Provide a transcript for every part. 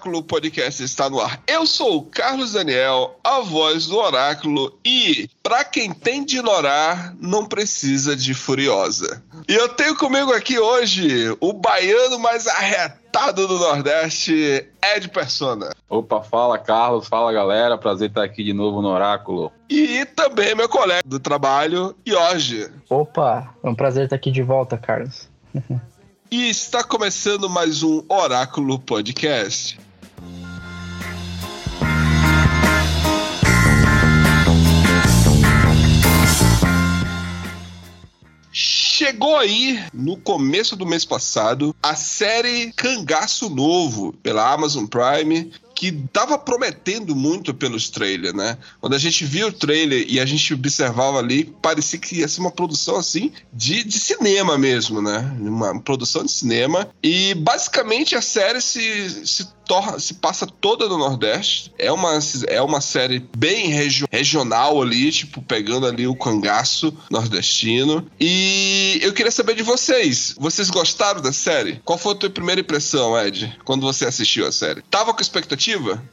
Oráculo Podcast está no ar. Eu sou o Carlos Daniel, a voz do Oráculo, e para quem tem de ignorar, não precisa de Furiosa. E eu tenho comigo aqui hoje o baiano mais arretado do Nordeste, Ed Persona. Opa, fala Carlos, fala galera, prazer estar aqui de novo no Oráculo. E também meu colega do trabalho, Jorge. Opa, é um prazer estar aqui de volta, Carlos. E está começando mais um Oráculo Podcast. Chegou aí, no começo do mês passado, a série Cangaço Novo, pela Amazon Prime, que tava prometendo muito pelos trailers, né? Quando a gente via o trailer e a gente observava ali, parecia que ia ser uma produção assim de, de cinema mesmo, né? Uma produção de cinema. E basicamente a série se, se torna, se passa toda no Nordeste. É uma, é uma série bem regio, regional ali, tipo, pegando ali o cangaço nordestino. E eu queria saber de vocês. Vocês gostaram da série? Qual foi a tua primeira impressão, Ed, quando você assistiu a série? Tava com expectativa?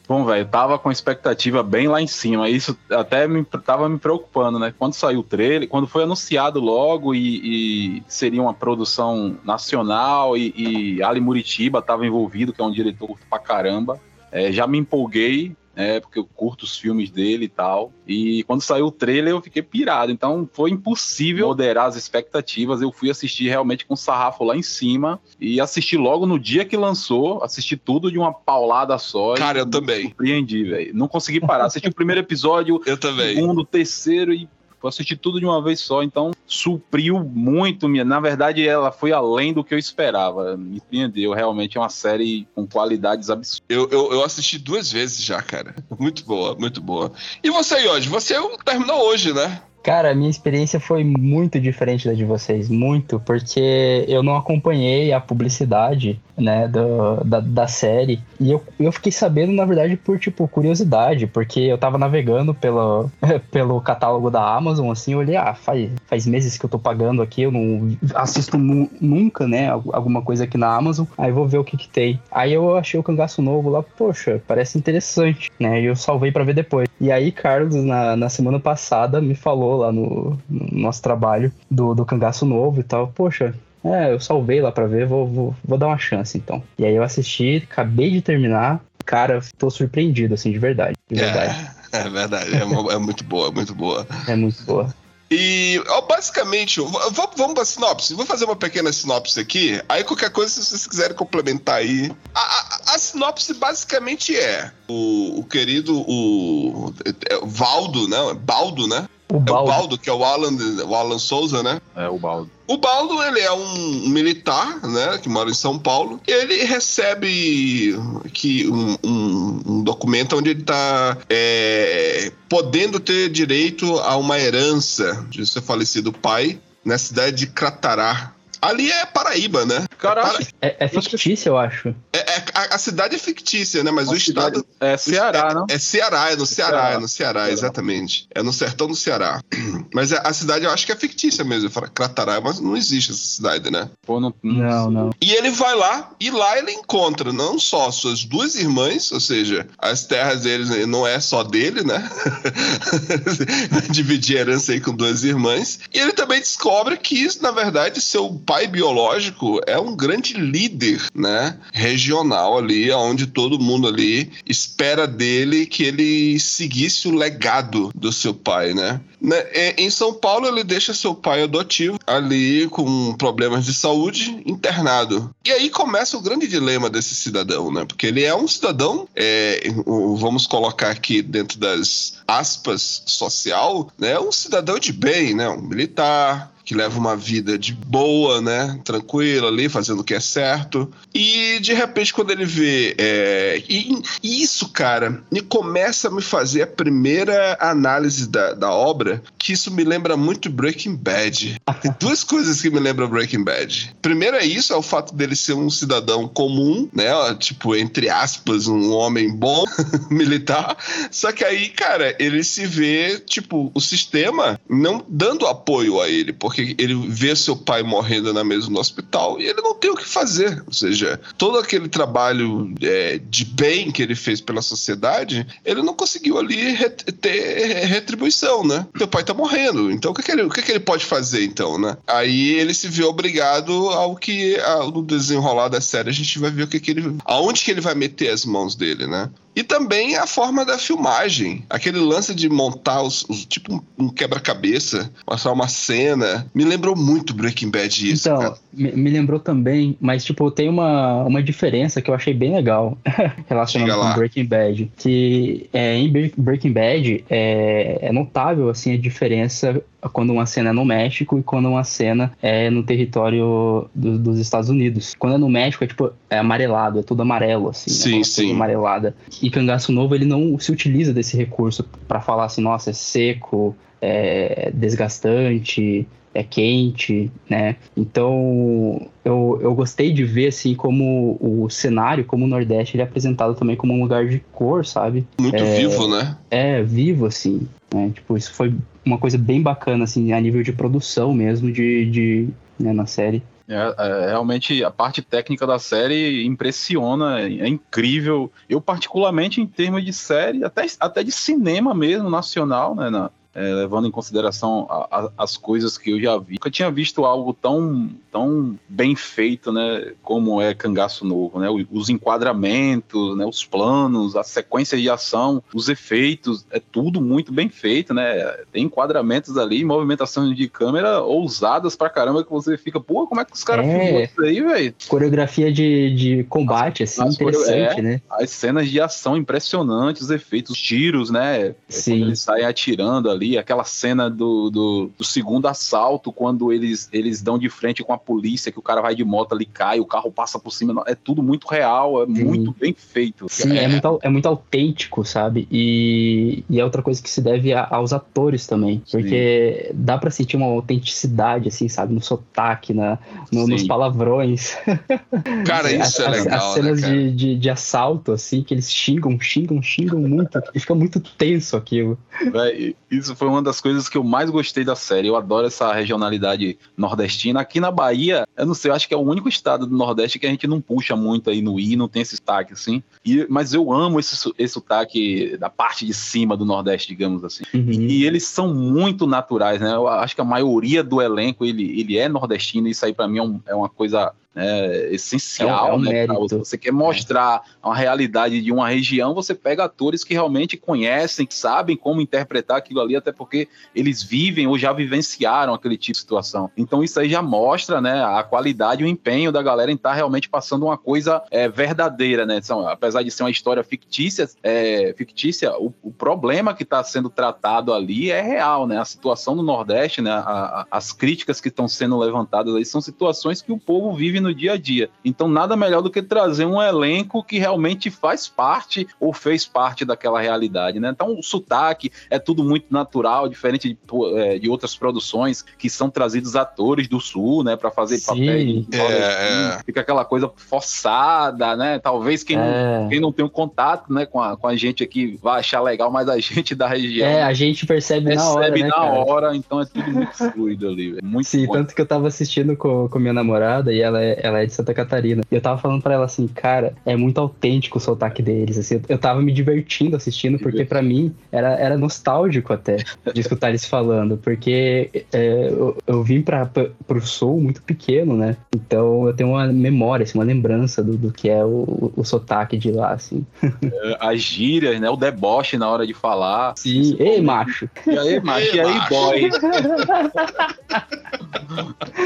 Bom, velho, tava com expectativa bem lá em cima. Isso até me, tava me preocupando, né? Quando saiu o trailer, quando foi anunciado logo e, e seria uma produção nacional e, e Ali Muritiba tava envolvido, que é um diretor pra caramba. É, já me empolguei, né? Porque eu curto os filmes dele e tal. E quando saiu o trailer eu fiquei pirado. Então foi impossível moderar as expectativas. Eu fui assistir realmente com o sarrafo lá em cima e assisti logo no dia que lançou. Assisti tudo de uma paulada só. Cara, eu também. Surpreendi, velho. Não consegui parar. Assisti o primeiro episódio, Eu também. segundo, terceiro e eu assisti tudo de uma vez só, então supriu muito minha. Na verdade, ela foi além do que eu esperava. Me surpreendeu. Realmente é uma série com qualidades absurdas. Eu, eu, eu assisti duas vezes já, cara. Muito boa, muito boa. E você, Jorge? Você terminou hoje, né? Cara, a minha experiência foi muito diferente da de vocês, muito, porque eu não acompanhei a publicidade, né, do, da, da série, e eu, eu fiquei sabendo, na verdade, por, tipo, curiosidade, porque eu tava navegando pelo, pelo catálogo da Amazon, assim, eu olhei, ah, faz, faz meses que eu tô pagando aqui, eu não assisto nu, nunca, né, alguma coisa aqui na Amazon, aí vou ver o que que tem. Aí eu achei o cangaço novo lá, poxa, parece interessante, né, e eu salvei pra ver depois. E aí, Carlos, na, na semana passada, me falou lá no, no nosso trabalho do, do cangaço novo e tal. Poxa, é, eu salvei lá pra ver, vou, vou, vou dar uma chance então. E aí eu assisti, acabei de terminar. Cara, tô surpreendido, assim, de verdade. De verdade. É, é verdade. É, é muito boa, muito boa. É, muito boa. E basicamente, vamos pra sinopse. Vou fazer uma pequena sinopse aqui. Aí qualquer coisa, se vocês quiserem complementar aí. A, a- a sinopse basicamente é o, o querido o, é, Valdo, né? Baldo, né? O É o. Baldo, que é o Alan, o Alan Souza, né? É o baldo. O Baldo, ele é um militar, né, que mora em São Paulo. E ele recebe que um, um- um documento onde ele está podendo ter direito a uma herança de seu falecido pai na cidade de Cratará. Ali é Paraíba, né? Caraca, É, é fictício, eu acho. É, é- a, a cidade é fictícia, né? Mas o estado. é Ceará, não? É Ceará, é no Ceará, Ceará. é no Ceará, Ceará. exatamente. É no sertão do Ceará. Mas a a cidade eu acho que é fictícia mesmo. Fala Cratará, mas não existe essa cidade, né? Pô, não, Não, não. E ele vai lá, e lá ele encontra não só suas duas irmãs, ou seja, as terras dele não é só dele, né? Dividir a herança aí com duas irmãs. E ele também descobre que, na verdade, seu pai biológico é um grande líder, né? Regional ali, onde todo mundo ali espera dele que ele seguisse o legado do seu pai, né? Né, é, em São Paulo, ele deixa seu pai adotivo ali com problemas de saúde, internado. E aí começa o grande dilema desse cidadão, né? Porque ele é um cidadão, é, vamos colocar aqui dentro das aspas social, né? Um cidadão de bem, né? Um militar, que leva uma vida de boa, né? Tranquila ali, fazendo o que é certo. E de repente, quando ele vê. É, e, e, isso, cara, me começa a me fazer a primeira análise da, da obra, que isso me lembra muito Breaking Bad. Tem duas coisas que me lembram Breaking Bad. Primeiro é isso, é o fato dele ser um cidadão comum, né? Tipo, entre aspas, um homem bom, militar. Só que aí, cara, ele se vê, tipo, o sistema não dando apoio a ele, porque porque ele vê seu pai morrendo na mesa no hospital e ele não tem o que fazer. Ou seja, todo aquele trabalho é, de bem que ele fez pela sociedade, ele não conseguiu ali ter retribuição, né? Meu pai tá morrendo, então o que, que, ele, o que, que ele pode fazer, então, né? Aí ele se vê obrigado ao que, no desenrolar da série, a gente vai ver o que, que ele. aonde que ele vai meter as mãos dele, né? E também a forma da filmagem. Aquele lance de montar os, os tipo um, um quebra-cabeça, mostrar uma cena. Me lembrou muito Breaking Bad isso. Então, me, me, lembrou também, mas tipo, tem uma, uma diferença que eu achei bem legal relacionada com Breaking Bad. Que é, em Breaking Bad é, é notável assim a diferença quando uma cena é no México e quando uma cena é no território do, dos Estados Unidos. Quando é no México é tipo é amarelado, é tudo amarelo assim, sim, né? sim. amarelada. E Cangaço Novo ele não se utiliza desse recurso para falar assim, nossa, é seco, é desgastante, é quente, né? Então eu, eu gostei de ver assim como o cenário, como o Nordeste ele é apresentado também como um lugar de cor, sabe? Muito é, vivo, né? É, vivo, assim. Né? Tipo, isso foi uma coisa bem bacana, assim, a nível de produção mesmo, de, de né, na série. É, é, realmente a parte técnica da série impressiona, é incrível. Eu, particularmente, em termos de série, até, até de cinema mesmo, nacional, né? Na, é, levando em consideração a, a, as coisas que eu já vi. Nunca tinha visto algo tão, tão bem feito, né, como é Cangaço Novo, né, os enquadramentos, né, os planos, a sequência de ação, os efeitos, é tudo muito bem feito, né, tem enquadramentos ali, movimentações de câmera ousadas pra caramba que você fica, pô, como é que os caras é, filmam isso aí, velho? Coreografia de, de combate, as, assim, as interessante, é, né? As cenas de ação impressionantes, os efeitos, os tiros, né, Sim. quando eles saem atirando ali, ali, aquela cena do, do, do, segundo assalto, quando eles, eles dão de frente com a polícia, que o cara vai de moto ali, cai, o carro passa por cima, é tudo muito real, é Sim. muito bem feito. Sim, é, é, muito, é muito autêntico, sabe? E, e é outra coisa que se deve a, aos atores também, porque Sim. dá para sentir uma autenticidade, assim, sabe? No sotaque, na, no, nos palavrões. Cara, isso é legal, As cenas né, de, de, de, assalto, assim, que eles xingam, xingam, xingam muito, e fica muito tenso aquilo. isso foi uma das coisas que eu mais gostei da série. Eu adoro essa regionalidade nordestina. Aqui na Bahia, eu não sei, eu acho que é o único estado do Nordeste que a gente não puxa muito aí no I, não tem esse sotaque assim. E, mas eu amo esse, esse sotaque da parte de cima do Nordeste, digamos assim. Uhum. E, e, eles são muito naturais, né? Eu acho que a maioria do elenco ele, ele é nordestino. E isso aí para mim é, um, é uma coisa é, essencial, é um, né? Você, você quer mostrar uma realidade de uma região, você pega atores que realmente conhecem, que sabem como interpretar aquilo ali, até porque eles vivem ou já vivenciaram aquele tipo de situação. Então isso aí já mostra, né, a qualidade e o empenho da galera em estar tá realmente passando uma coisa é, verdadeira, né? Apesar de ser uma história fictícia, é, fictícia, o, o problema que está sendo tratado ali é real, né? A situação do Nordeste, né? A, a, as críticas que estão sendo levantadas aí são situações que o povo vive no no dia a dia. Então, nada melhor do que trazer um elenco que realmente faz parte ou fez parte daquela realidade, né? Então, o sotaque é tudo muito natural, diferente de, é, de outras produções que são trazidos atores do sul, né, para fazer papéis. É, é. Fica aquela coisa forçada, né? Talvez quem, é. não, quem não tem um contato, né, com a, com a gente aqui vai achar legal, mas a gente da região. É, a gente percebe, percebe na hora. Percebe na cara? hora, então é tudo muito fluido ali. Muito Sim, bom. tanto que eu tava assistindo com, com minha namorada e ela é, ela é de Santa Catarina. E eu tava falando pra ela assim, cara, é muito autêntico o sotaque deles. Assim, eu tava me divertindo assistindo, porque pra mim era, era nostálgico até de escutar eles falando. Porque é, eu, eu vim pra, pra, pro sul muito pequeno, né? Então eu tenho uma memória, assim, uma lembrança do, do que é o, o sotaque de lá, assim. É, As gírias, né? O deboche na hora de falar. Sim, ei, macho. E aí, macho? E aí, macho? boy?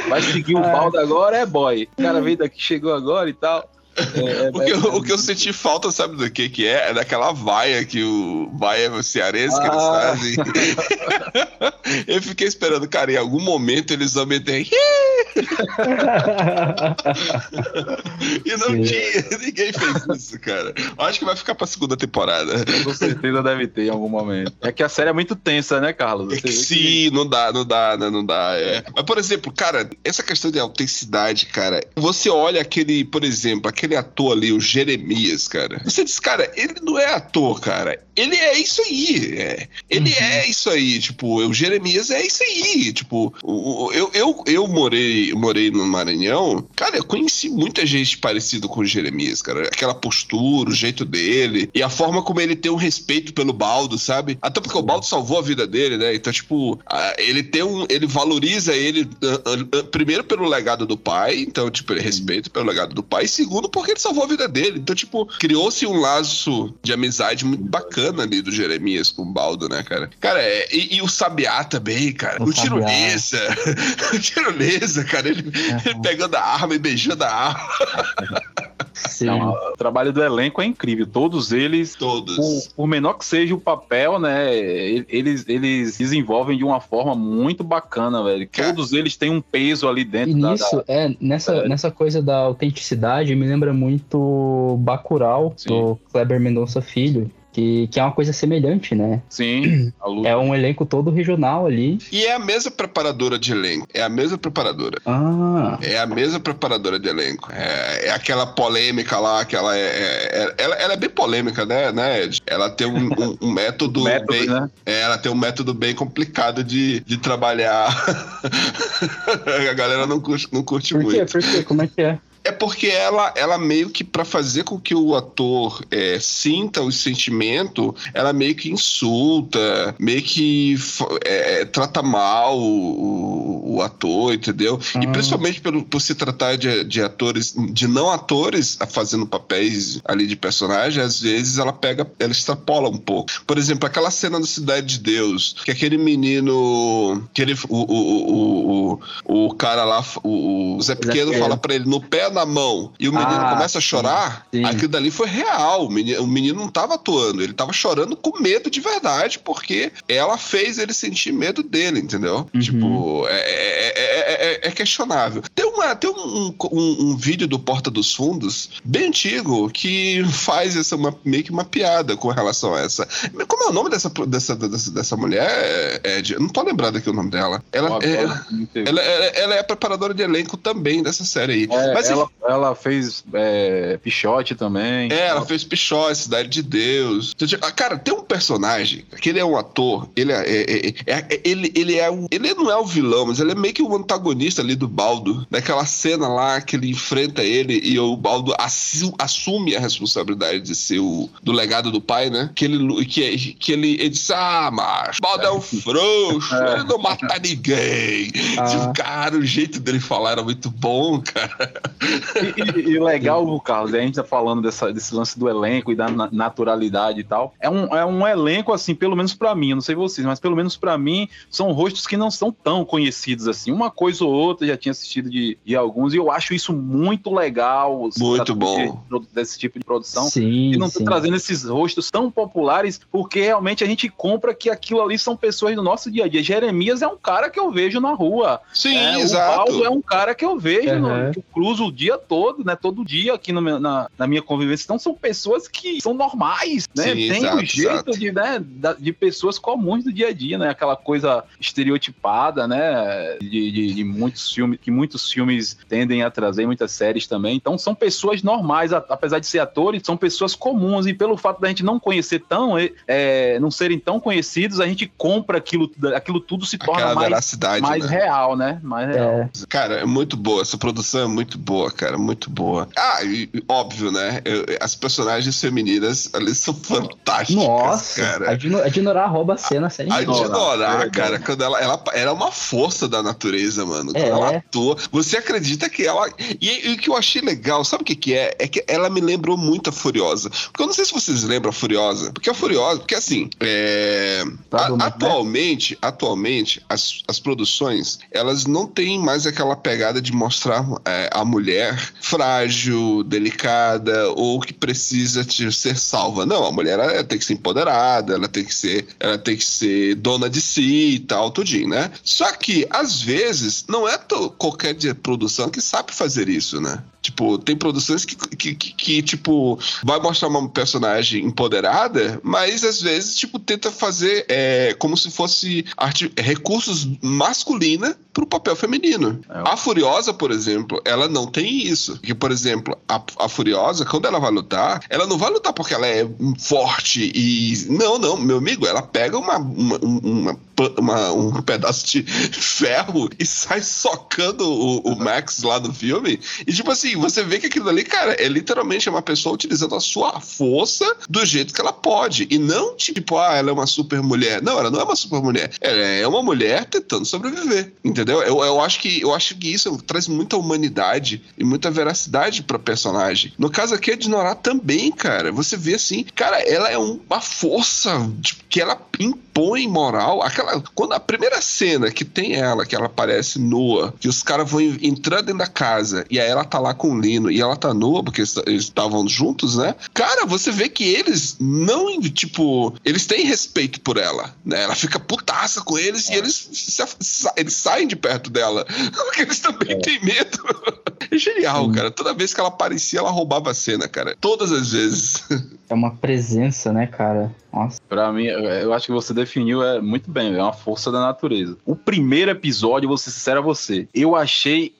Vai seguir o baldo agora, é boy. O cara veio daqui, chegou agora e tal. É, é, O que, eu, é- o que eu senti falta, sabe do que que é? É daquela vaia que o vaia cearense que eles Ah. fazem. eu fiquei esperando, cara, em algum momento eles vão meter. e não Sim. tinha, ninguém fez isso, cara. Acho que vai ficar pra segunda temporada. Com certeza deve ter em algum momento. É que a série é muito tensa, né, Carlos? É Você que sim, não dá, não dá, né, não dá. É. Mas, por exemplo, cara, essa questão de autenticidade, cara, você olha aquele, por exemplo, aquele ator ali, o Jeremias, cara. Você diz, cara, ele não é ator, cara. Ele é isso aí. é. Ele é isso aí. Tipo, o Jeremias é isso aí. Tipo, eu, eu, eu morei, morei no Maranhão. Cara, eu conheci muita gente parecida com o Jeremias, cara. Aquela postura, o jeito dele e a forma como ele tem um respeito pelo Baldo, sabe? Até porque o Baldo salvou a vida dele, né? Então, tipo, ele tem um. Ele valoriza ele, primeiro, pelo legado do pai. Então, tipo, ele respeita pelo legado do pai. E segundo, porque ele salvou a vida dele. Então, tipo, criou-se um laço de amizade muito bacana ali do Jeremias com o Baldo, né, cara? Cara, é, e, e o Sabiá também, cara. O O, Tiro Sabiá. Lesa. o Tiro Lesa, cara. Ele, ele pegando a arma e beijando a arma. Sim. Não, o trabalho do elenco é incrível. Todos eles, Todos. por, por menor que seja o papel, né? Eles, eles desenvolvem de uma forma muito bacana, velho. Cara. Todos eles têm um peso ali dentro E da- nisso, da. é, nessa, É. nessa coisa da autenticidade, me lembra muito Bacurau, Sim. do Kleber Mendonça Filho, que, que é uma coisa semelhante, né? Sim, a luta. É um elenco todo regional ali. E é a mesma preparadora de elenco. É a mesma preparadora. Ah, É a mesma preparadora de elenco. É, é aquela polêmica lá, que ela é. é- ela, ela é bem polêmica, né, né, Ed? Ela tem um, um- um método. métodos, bem, né? é, ela tem um método bem complicado de, de trabalhar. a galera não curte, não curte por quê? muito. Por quê? Como é que é? É porque ela, ela meio que, pra fazer com que o ator é, sinta o sentimento, ela meio que insulta, meio que f- é, trata mal o, o ator, entendeu? E Ah. principalmente pelo, por se tratar de, de atores, de não atores fazendo papéis ali de personagem, às vezes ela pega, ela extrapola um pouco. Por exemplo, aquela cena do Cidade de Deus, que aquele menino, que ele, o, o, o, o, o cara lá, o, o Zé Pequeno Pequeno. fala pra ele, no pé na mão, e o menino Ah, começa a chorar, sim. aquilo dali foi real. O menino, o menino não tava atuando, ele tava chorando com medo de verdade, porque ela fez ele sentir medo dele, entendeu? Uhum. Tipo, é, é- é- é- é questionável. Tem, uma, tem um, um- um vídeo do Porta dos Fundos, bem antigo, que faz essa uma, meio que uma piada com relação a essa. Como é o nome dessa, dessa, dessa, dessa mulher, Ed? Eu não tô lembrado aqui o nome dela. Ela, é, ela, ela- ela é a preparadora de elenco também dessa série aí. É, Mas ela, ela fez é, Pichote também. é, ela fez Pichó, Cidade de Deus. Então, tipo, ah, Cara, tem um personagem que ele é um ator, ele é, é- é- é- é- ele, ele é um, ele não é o vilão, mas ele é meio que o antagonista ali do Baldo. Daquela cena lá que ele enfrenta ele e o Baldo assu- assume a responsabilidade de ser o do legado do pai, né? Que ele que, que ele, ele diz: "Ah, macho, Baldo é um frouxo, ele não mata ninguém". Ah. Tipo, cara, o jeito dele falar era muito bom, cara. E, e- e legal, Carlos, a gente tá falando dessa- desse lance do elenco e da na- naturalidade e tal. É um, é um elenco, assim, pelo menos pra mim, eu não sei vocês, mas pelo menos pra mim, são rostos que não são tão conhecidos assim. Uma coisa ou outra, já tinha assistido de, de alguns, e eu acho isso muito legal. Muito bom. de- desse tipo de produção. sim, E não tá sim. trazendo esses rostos tão populares, porque realmente a gente compra que aquilo ali são pessoas do nosso dia a dia. Jeremias é um cara que eu vejo na rua. Sim, É, exato. O Paulo é um cara que eu vejo, no- Uhum. que eu cruzo o dia todo, né? Todo dia aqui no meu- na, na minha convivência. Então são pessoas que são normais, né? Sim, Tem exato, o jeito exato. de, né, de pessoas comuns do dia a dia, né? Aquela coisa estereotipada, né? De, de, de muitos filmes, que muitos filmes tendem a trazer, muitas séries também. Então são pessoas normais, apesar de ser atores, são pessoas comuns. E pelo fato da gente não conhecer tão, é, não serem tão conhecidos, a gente compra aquilo, aquilo tudo se torna Aquela mais, mais né? real, né? Mais real. É, Cara, é muito boa. Essa produção é muito boa, cara. Muito boa. Ah, e, óbvio, né? eu- as personagens femininas ali são fantásticas, Nossa, cara. a Dino- a Dinorah rouba a cena, a série A. Dinorah, verdade. cara, quando ela, ela era uma força da natureza, mano. Quando É. ela atua, você acredita que ela. E, e o que eu achei legal, sabe o que, que é? É que ela me lembrou muito a Furiosa. Porque eu não sei se vocês lembram a Furiosa. Porque a Furiosa, porque assim, é, Tá a- né? atualmente, atualmente, as, as produções, elas não têm mais aquela pegada de mostrar é, a mulher frágil, delicada, ou que precisa de ser salva. Não, a mulher ela tem que ser empoderada, ela tem que ser, ela tem que ser dona de si e tal, tudinho, né? Só que, às vezes, não é qualquer produção que sabe fazer isso, né? Tipo, tem produções que, que, que- que, tipo, vai mostrar uma personagem empoderada, mas às vezes, tipo, tenta fazer é, como se fosse recursos masculina pro papel feminino. É. A Furiosa, por exemplo, ela não tem isso. Porque, por exemplo, a, a Furiosa, quando ela vai lutar, ela não vai lutar porque ela é forte e. Não, não, meu amigo, ela pega uma, uma, uma- uma- um pedaço de ferro e sai socando o, o Max lá no filme. E, tipo assim, você vê que aquilo ali, cara, é literalmente uma pessoa utilizando a sua força do jeito que ela pode. E não tipo, ah, ela é uma super mulher. Não, ela não é uma super mulher. Ela é uma mulher tentando sobreviver. Entendeu? Eu, eu, acho, que, eu acho que isso traz muita humanidade e muita veracidade pra personagem. No caso aqui, a Dinorah também, cara. Você vê assim, cara, ela é um- uma força tipo, que ela impõe moral. Aquela, quando a primeira cena que tem ela, que ela aparece nua, que os caras vão en- entrando dentro da casa e aí ela tá lá com o Lino e ela tá nua, porque eles estavam juntos, né? Cara, você vê que eles não, tipo, eles têm respeito por ela, né? Ela fica putaça com eles e eles, eles saem de perto dela, porque eles também têm medo. É genial, cara. Toda vez que ela aparecia, ela roubava a cena, cara. Todas as vezes. É uma presença, né, cara? Nossa. Pra mim, eu acho que você definiu é, muito bem, é uma força da natureza. O primeiro episódio, vou ser sincero a você, eu achei.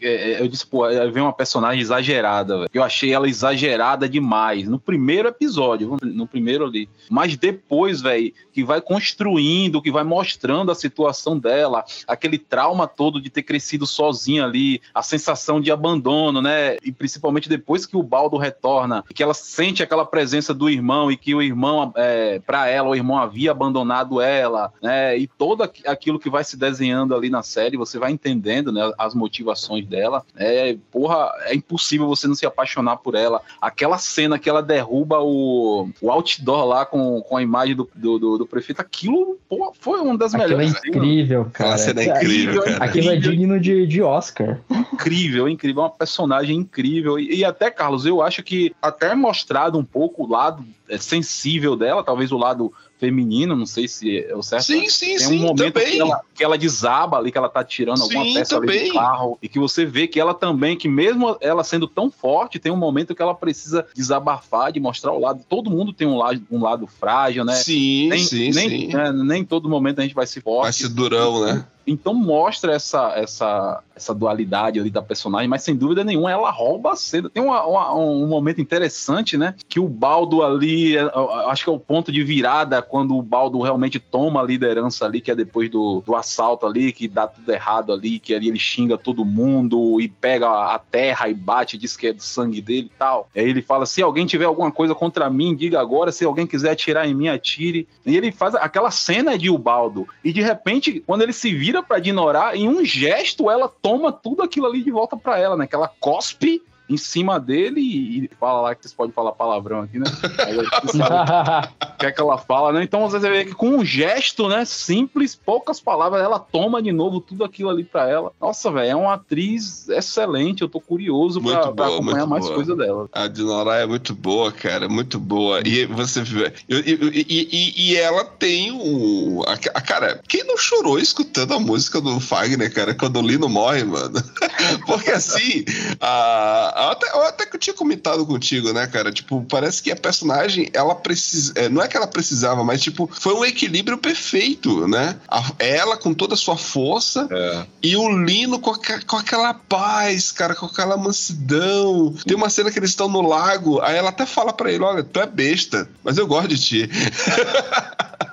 é, é, eu disse, pô, vem uma personagem exagerada, velho. Eu achei ela exagerada demais. No primeiro episódio, no primeiro ali. Mas depois, velho, que vai construindo, que vai mostrando a situação dela, aquele trauma todo de ter crescido sozinha ali, a sensação de abandono, né? E principalmente depois que o Baldo retorna, que ela sente aquela presença do irmão e que o irmão, é, para ela, o irmão havia abandonado ela, né? E todo aqu- aquilo que vai se desenhando ali na série, você vai entendendo, né? As motivações dela. É, porra, é impossível você não se apaixonar por ela. Aquela cena que ela derruba o, o outdoor lá com, com a imagem do, do, do- do prefeito, aquilo, pô, foi uma das Aquilo é melhores. cenas. incrível, cara. Aquela cena é incrível, cara. Aquilo é digno de, de Oscar. incrível, incrível, uma personagem incrível. E, e até, Carlos, eu acho que até é mostrado um pouco o lado é, sensível dela, talvez o lado feminino, não sei se é o certo. Sim, sim, Tem um sim, momento também. que ela, que ela desaba ali, que ela tá tirando alguma Sim, peça do carro, e que você vê que ela também, que mesmo ela sendo tão forte, tem um momento que ela precisa desabafar, de mostrar o lado. Todo mundo tem um lado, um lado frágil, né? Sim, nem, sim, nem, sim. né, nem todo momento a gente vai ser forte. Vai ser durão, né? Então mostra essa, essa, essa dualidade ali da personagem, mas sem dúvida nenhuma ela rouba a cena. Tem uma- uma- um momento interessante, né? Que o Baldo ali, é, acho que é o ponto de virada quando o Baldo realmente toma a liderança ali, que é depois do, do assalto ali, que dá tudo errado ali, que ali ele xinga todo mundo e pega a terra e bate, diz que é do sangue dele e tal. Aí ele fala: se alguém tiver alguma coisa contra mim, diga agora, se alguém quiser atirar em mim, atire. E ele faz aquela cena de Ubaldo. E de repente, quando ele se vira pra Dinorah, em um gesto, ela toma tudo aquilo ali de volta pra ela, né? Que ela cospe em cima dele e, e fala lá que vocês podem falar palavrão aqui, né? Aí você sabe o que é que ela fala, né? Então você vê que com um gesto, né, simples, poucas palavras, ela toma de novo tudo aquilo ali pra ela. Nossa, velho, é uma atriz excelente, eu tô curioso pra, Muito pra boa, acompanhar mais boa. coisa dela. A Dinorah é muito boa, cara, muito boa. E você vê. eu- eu- E, e- e ela tem o. A, a- cara, quem não chorou escutando a música do Fagner, cara, quando o Lino morre, mano? Porque assim, a, até, eu até que eu tinha comentado contigo, né, cara? Tipo, parece que a personagem, ela precisa. é, não é que ela precisava, mas, tipo, foi um equilíbrio perfeito, né? A- ela com toda a sua força É. e o Lino com, aque- com aquela paz, cara, com aquela mansidão. Tem uma cena que eles estão no lago, aí ela até fala pra ele: Olha, tu é besta, mas eu gosto de ti.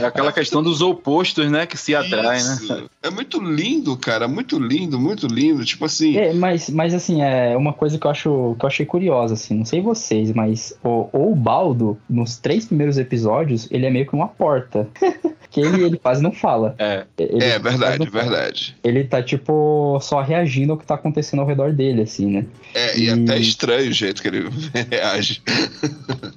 É aquela questão dos opostos, né? Que se atraem, né? É muito lindo, cara, muito lindo, muito lindo. Tipo assim. É, mas, mas assim, é uma coisa que eu acho que eu achei curiosa, assim, não sei vocês, mas o, o Baldo, nos três primeiros episódios, ele é meio que uma porta. que ele, ele quase não fala. É. Ele É verdade, verdade. Ele tá, tipo, só reagindo ao que tá acontecendo ao redor dele, assim, né? É, e Hum. até estranho o jeito que ele reage.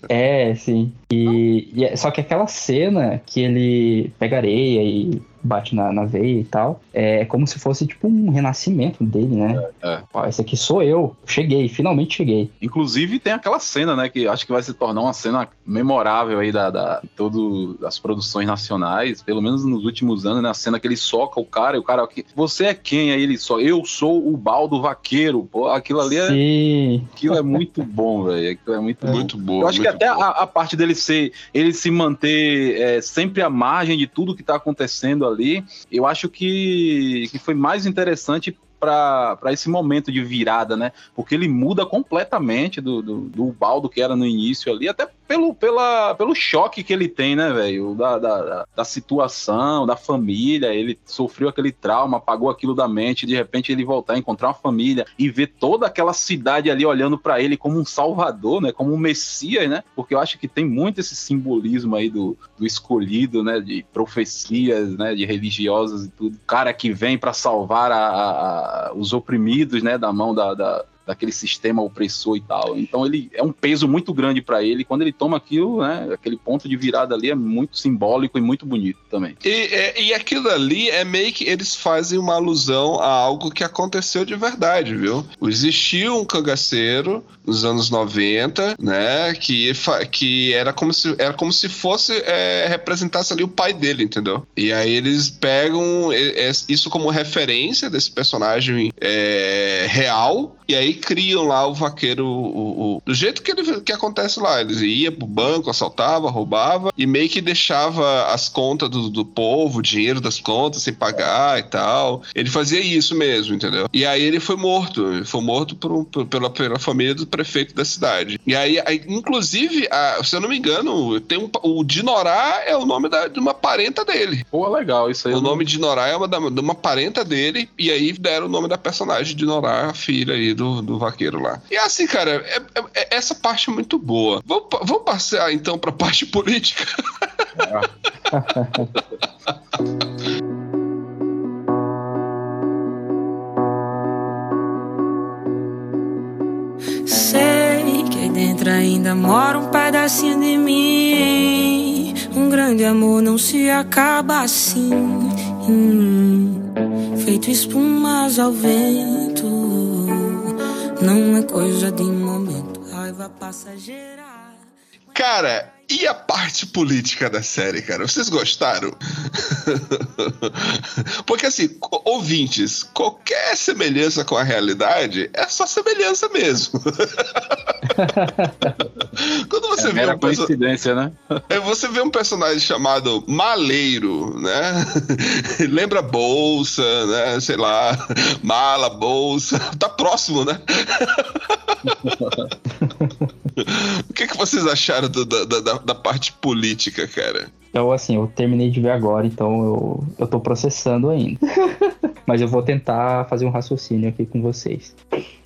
É, sim. E, e é- só que aquela cena que ele pega areia e bate na, na veia e tal, é como se fosse tipo um renascimento dele, né? É. Ó, esse aqui sou eu. Cheguei, finalmente cheguei. Inclusive tem aquela cena, né? Que acho que vai se tornar uma cena memorável aí da, da todo das produções nacionais, pelo menos nos últimos anos, né? A cena que ele soca o cara e o cara aqui. Você é quem? Aí ele só. Eu sou o baldo vaqueiro. Pô, aquilo ali é, Sim. aquilo é muito bom, velho. Aquilo é muito bom. Muito boa. Eu acho que até a, a parte dele ser, ele se manter é, sempre à margem de tudo que tá acontecendo ali, eu acho que, que foi mais interessante para esse momento de virada, né? Porque ele muda completamente do, do, do Baldo que era no início ali, até pelo, pela, pelo choque que ele tem, né, velho? Da, da, da- situação, da família. Ele sofreu aquele trauma, apagou aquilo da mente, de repente ele voltar a encontrar uma família e ver toda aquela cidade ali olhando para ele como um salvador, né? Como um messias, né? Porque eu acho que tem muito esse simbolismo aí do, do escolhido, né? De profecias, né? De religiosos e tudo. Cara que vem para salvar a- a- os oprimidos, né? Da mão da, da- daquele sistema opressor e tal. Então ele é um peso muito grande para ele. Quando ele toma aquilo, né? Aquele ponto de virada ali é muito simbólico e muito bonito também. E, é- e aquilo ali é meio que eles fazem uma alusão a algo que aconteceu de verdade, viu? Existiu um cangaceiro nos anos 90, né? Que, que era, como se, era como se fosse é, representasse ali o pai dele, entendeu? E aí eles pegam é, é, isso como referência desse personagem é, real. E aí criam lá o vaqueiro o- o- do jeito que, ele, que acontece lá. Eles iam pro banco, assaltava, roubava e meio que deixava as contas do, do povo, o dinheiro das contas sem pagar e tal. Ele fazia isso mesmo, entendeu? E aí ele foi morto. Ele foi morto por por- pela, pela família do prefeito da cidade. E aí, aí, inclusive, a- se eu não me engano, tem um, o Dinorá é o nome da- de uma parenta dele. Pô, legal, isso aí. O não- nome de Norá é uma, da- de uma parenta dele, e aí deram o nome da personagem de Norá, a filha aí do, do vaqueiro lá. E assim, cara, é- é- é- essa parte é muito boa. Vamos, vamos passar então pra parte política. Sei que aí dentro ainda mora um pedacinho de mim. Um grande amor não se acaba assim. Hum, feito espumas ao vento. Não é coisa de momento. Raiva passageira. Cara, e a parte política da série, cara? Vocês gostaram? Porque assim, ouvintes, qualquer semelhança com a realidade é só semelhança mesmo. Quando você É vê um coincidência, né? É, Você vê um personagem chamado Maleiro, né? Lembra bolsa, né? Sei lá, mala, bolsa. Tá próximo, né? O que, que vocês acharam do- da, da- da- parte política, cara? Então, assim, eu terminei de ver agora, então eu, eu tô processando ainda. Mas eu vou tentar fazer um raciocínio aqui com vocês.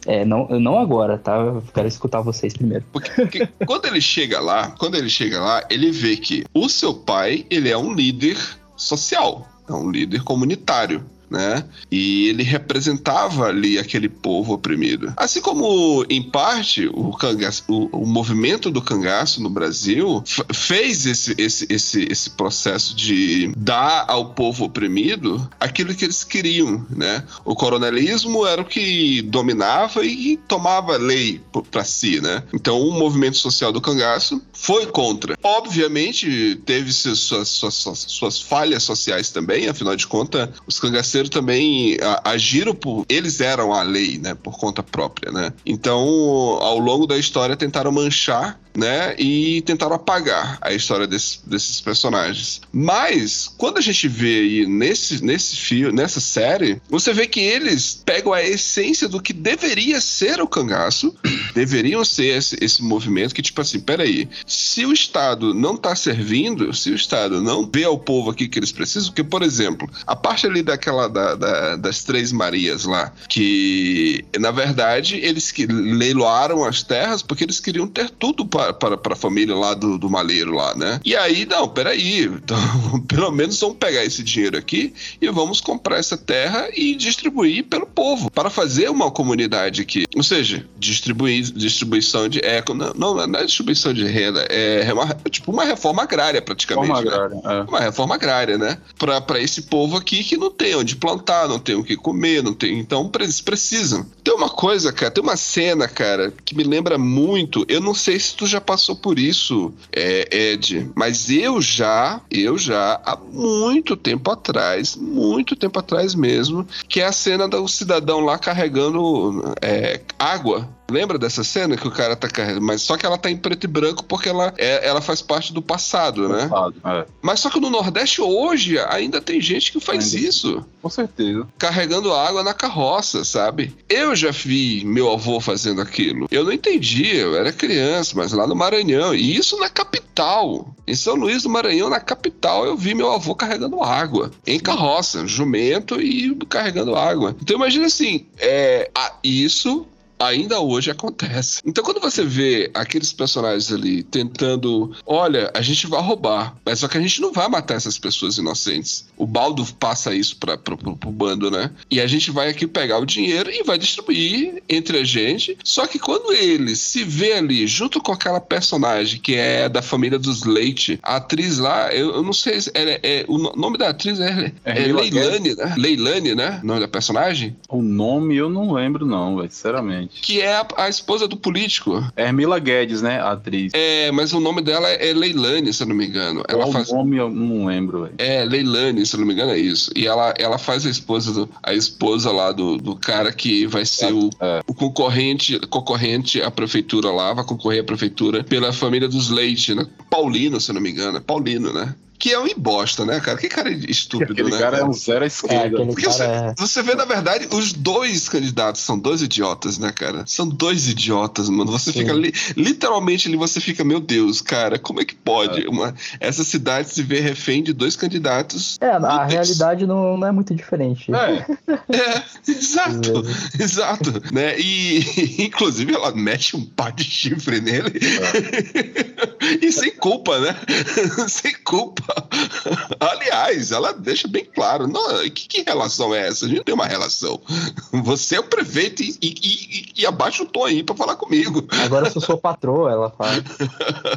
É, não, não agora, tá? Eu quero escutar vocês primeiro. Porque, porque quando ele chega lá, quando ele chega lá, ele vê que o seu pai, ele é um líder social, é um líder comunitário. Né? E ele representava ali aquele povo oprimido. Assim como, em parte, o, cangaço, o, o movimento do cangaço no Brasil fez esse, esse, esse, esse processo de dar ao povo oprimido aquilo que eles queriam. Né? O coronelismo era o que dominava e tomava lei para si. Né? Então, o movimento social do cangaço foi contra. Obviamente, teve suas, suas, suas falhas sociais também, afinal de contas, os cangaceiros Cruzeiro também a, agiram por. Eles eram a lei, né? Por conta própria, né? Então, ao longo da história, tentaram manchar né? E tentaram apagar a história desse, desses personagens. Mas, quando a gente vê aí nesse, nesse filme, nessa série, você vê que eles pegam a essência do que deveria ser o cangaço, deveriam ser esse, esse movimento que, tipo assim, peraí, se o Estado não tá servindo, se o Estado não vê ao povo aqui que eles precisam, porque, por exemplo, a parte ali daquela da, da, das Três Marias lá, que na verdade eles que leiloaram as terras porque eles queriam ter tudo para para, para, a família lá do, do maleiro lá, né? E aí, não, peraí, então, pelo menos vamos pegar esse dinheiro aqui e vamos comprar essa terra e distribuir pelo povo, para fazer uma comunidade aqui. Ou seja, distribuir, distribuição de eco, não, não, não é distribuição de renda, é uma, tipo uma reforma agrária praticamente. Reforma né? agrária, é. Uma reforma agrária, né? Para esse povo aqui que não tem onde plantar, não tem o que comer, não tem. Então, eles precisam. Tem uma coisa, cara, tem uma cena, cara, que me lembra muito. Eu não sei se tu já passou por isso, é, Ed, mas eu já, eu já, há muito tempo atrás, muito tempo atrás mesmo, que é a cena do cidadão lá carregando é, água Lembra dessa cena que o cara tá carregando? Mas só que ela tá em preto e branco porque ela, é, ela faz parte do passado, né? Passado, é. Mas só que no Nordeste hoje ainda tem gente que faz ainda. isso. Com certeza. Carregando água na carroça, sabe? Eu já vi meu avô fazendo aquilo. Eu não entendi, eu era criança, mas lá no Maranhão. E isso na capital. Em São Luís do Maranhão, na capital, eu vi meu avô carregando água. Em carroça, jumento e carregando água. Então imagina assim, é, isso ainda hoje acontece. Então, quando você vê aqueles personagens ali tentando, olha, a gente vai roubar, mas só que a gente não vai matar essas pessoas inocentes. O Baldo passa isso para pro, pro, pro, bando, né? E a gente vai aqui pegar o dinheiro e vai distribuir entre a gente. Só que quando ele se vê ali junto com aquela personagem que é da família dos Leite, a atriz lá, eu, eu não sei, é, é, o nome da atriz é, é, é Leilani, né? Leilani, né? O nome da personagem? O nome eu não lembro, não, sinceramente que é a, a, esposa do político. Hermila Guedes, né? A atriz. É, mas o nome dela é Leilani, se eu não me engano. Ela Qual faz... o nome eu não lembro. Véio. É, Leilani, se eu não me engano, é isso. E ela, ela faz a esposa do, a esposa lá do, do cara que vai ser é, o, é. o concorrente, concorrente à prefeitura lá, vai concorrer à prefeitura pela família dos Leite, né? Paulino, se eu não me engano. É Paulino, né? Que é um embosta, né, cara? Que cara estúpido, Aquele né? cara é um zero à esquerda. É, Porque você, é... você vê, na verdade, os dois candidatos são dois idiotas, né, cara? São dois idiotas, mano. Você Sim. fica li, literalmente ali, você fica, meu Deus, cara, como é que pode é. uma, essa cidade se ver refém de dois candidatos? É, a realidade não, não é muito diferente. É, é exato, exato, né? E, inclusive, ela mete um par de chifre nele. É. e sem culpa, né? sem culpa. Aliás, ela deixa bem claro: não, que, que, relação é essa? A gente não tem uma relação. Você é o prefeito e, e, e, e abaixa o tom aí pra falar comigo. Agora eu sou sua patroa, ela fala.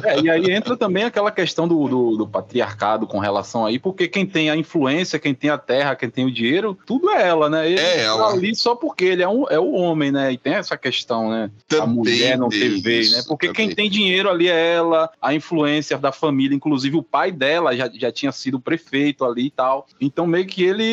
É, e aí entra também aquela questão do, do, do, patriarcado com relação aí, porque quem tem a influência, quem tem a terra, quem tem o dinheiro, tudo é ela, né? Ele é ela. Tá ali só porque ele é, um, é o homem, né? E tem essa questão, né? Também a mulher não ter vez, né? Porque também. quem tem dinheiro ali é ela, a influência da família, inclusive o pai dela já já, já tinha sido prefeito ali e tal. Então, meio que ele,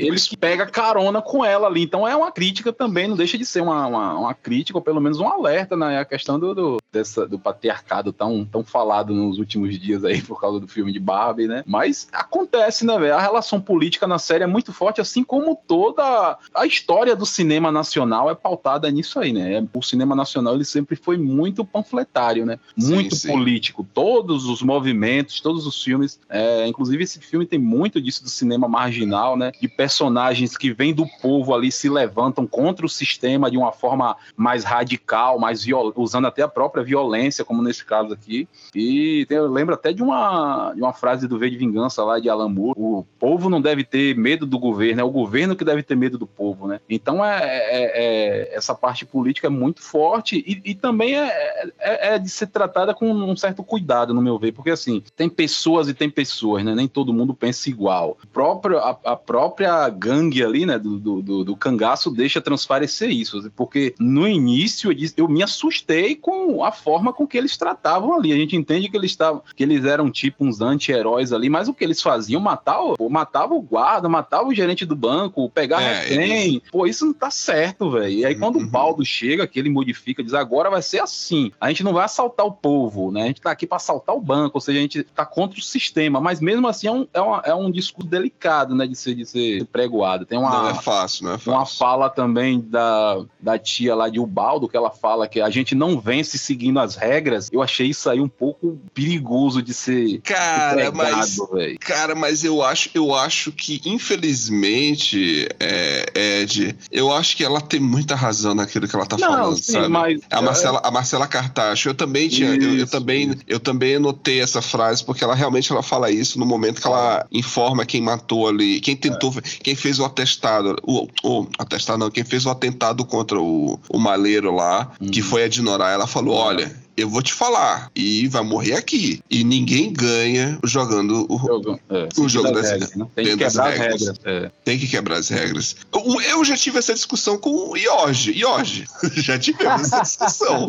ele pega carona com ela ali. Então, é uma crítica também, não deixa de ser uma, uma, uma crítica, ou pelo menos um alerta, né? A questão do, do, dessa, do patriarcado tão, tão falado nos últimos dias aí por causa do filme de Barbie, né? Mas acontece, né, velho? A relação política na série é muito forte, assim como toda a história do cinema nacional é pautada nisso aí, né? O cinema nacional ele sempre foi muito panfletário, né? Muito sim, sim. político. Todos os movimentos, todos os filmes é, inclusive, esse filme tem muito disso do cinema marginal, né? De personagens que vêm do povo ali, se levantam contra o sistema de uma forma mais radical, mais viol... usando até a própria violência, como nesse caso aqui. E tem, eu lembro até de uma, de uma frase do V de Vingança lá de Alan Moore: o povo não deve ter medo do governo, é o governo que deve ter medo do povo, né? Então, é, é, é essa parte política é muito forte e, e também é, é, é de ser tratada com um certo cuidado, no meu ver, porque assim, tem pessoas e tem pessoas pessoas, né? Nem todo mundo pensa igual. Próprio, a, a própria gangue ali, né, do, do, do, cangaço deixa transparecer isso, porque no início eu, disse, eu me assustei com a forma com que eles tratavam ali. A gente entende que eles estavam, que eles eram tipo uns anti-heróis ali, mas o que eles faziam, matava, matava o guarda, matava o gerente do banco, pegar é, refém. Eles... Pô, isso não tá certo, velho. E aí quando uhum. o Baldo chega, que ele modifica, diz agora vai ser assim. A gente não vai assaltar o povo, né? A gente tá aqui para assaltar o banco, ou seja, a gente tá contra o sistema, mas mesmo assim é um, é, uma, é um discurso delicado, né, de ser, de ser pregoado. Tem uma, não é fácil, não é fácil. Uma fala também da, da tia lá de Ubaldo, que ela fala que a gente não vence seguindo as regras. Eu achei isso aí um pouco perigoso de ser cara, mas cara, mas eu acho, eu acho que infelizmente, é, Ed, eu acho que ela tem muita razão naquilo que ela tá não, falando, sim, sabe? Mas, a Marcela, a Marcela Cartacho, eu também tinha, eu, eu, também, eu também anotei essa frase porque ela realmente ela fala isso no momento que ela informa quem matou ali, quem tentou, é. quem fez o atestado, o, o atestado não, quem fez o atentado contra o, o maleiro lá, uhum. que foi a Dinorá, ela falou, olha, eu vou te falar, e vai morrer aqui. E ninguém ganha jogando o jogo, é, o jogo das regras. Né? Tem que quebrar as regras. regras. É. Tem que quebrar as regras. Eu, eu, já tive essa discussão com o Iorge. Iorge, já tivemos essa discussão.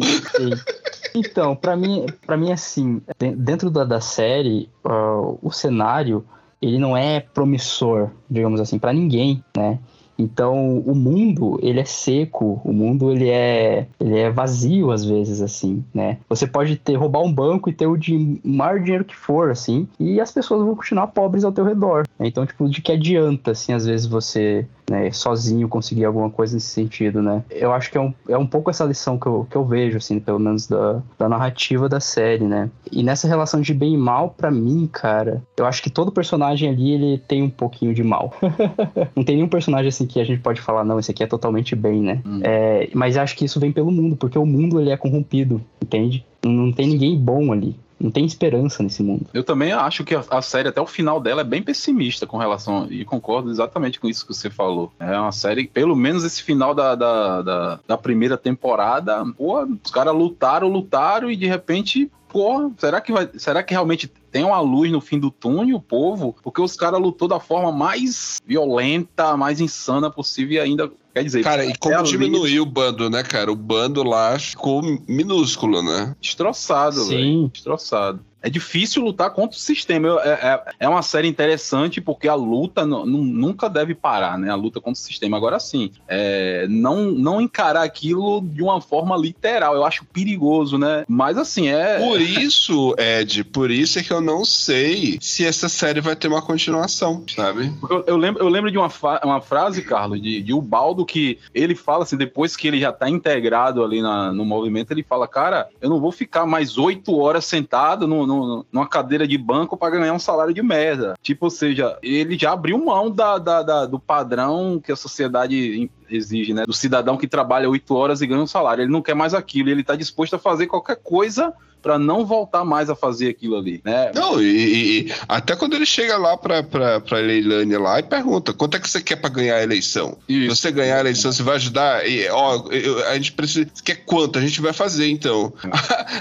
então, para mim, para mim assim, dentro da, da série, uh, o cenário ele não é promissor, digamos assim, para ninguém, né? Então, o mundo, ele é seco, o mundo ele é, ele é vazio às vezes assim, né? Você pode ter roubar um banco e ter o, de, maior dinheiro que for assim, e as pessoas vão continuar pobres ao teu redor. Então, tipo, de que adianta assim às vezes você né, sozinho conseguir alguma coisa nesse sentido, né? Eu acho que é um, é um pouco essa lição que eu, que eu vejo, assim, pelo menos da, da narrativa da série, né? E nessa relação de bem e mal, para mim, cara, eu acho que todo personagem ali, ele tem um pouquinho de mal. não tem nenhum personagem, assim, que a gente pode falar, não, esse aqui é totalmente bem, né? Hum. É, mas acho que isso vem pelo mundo, porque o mundo, ele é corrompido, entende? Não tem ninguém bom ali. Não tem esperança nesse mundo. Eu também acho que a, a, série, até o final dela, é bem pessimista com relação. E concordo exatamente com isso que você falou. É uma série, pelo menos esse final da, da, da, da primeira temporada, pô, os caras lutaram, lutaram e de repente pô, será que vai, será que realmente tem uma luz no fim do túnel, o povo? Porque os caras lutou da forma mais violenta, mais insana possível e ainda Quer dizer, cara, e como diminuiu o bando, né, cara? O bando lá ficou minúsculo, né? Destroçado, Sim. Véio. Destroçado é difícil lutar contra o sistema. É, é, é uma série interessante porque a luta nunca deve parar, né? A luta contra o sistema. Agora sim, é, não, não encarar aquilo de uma forma literal. Eu acho perigoso, né? Mas assim, é. Por isso, Ed, por isso é que eu não sei se essa série vai ter uma continuação, sabe? Eu, eu lembro, eu lembro de uma, uma frase, Carlos, de, de Ubaldo, que ele fala assim, depois que ele já tá integrado ali na, no movimento, ele fala, cara, eu não vou ficar mais oito horas sentado no, no no, numa cadeira de banco para ganhar um salário de merda. Tipo, ou seja, ele já abriu mão da, da, da, do padrão que a sociedade exige, né? Do cidadão que trabalha oito horas e ganha um salário. Ele não quer mais aquilo, ele está disposto a fazer qualquer coisa para não voltar mais a fazer aquilo ali, né? Não, e, e até quando ele chega lá pra, pra, pra Leilânia lá e pergunta, quanto é que você quer para ganhar a eleição? Se você ganhar a eleição, você vai ajudar? E, ó, eu, a gente precisa... Quer quanto? A gente vai fazer, então.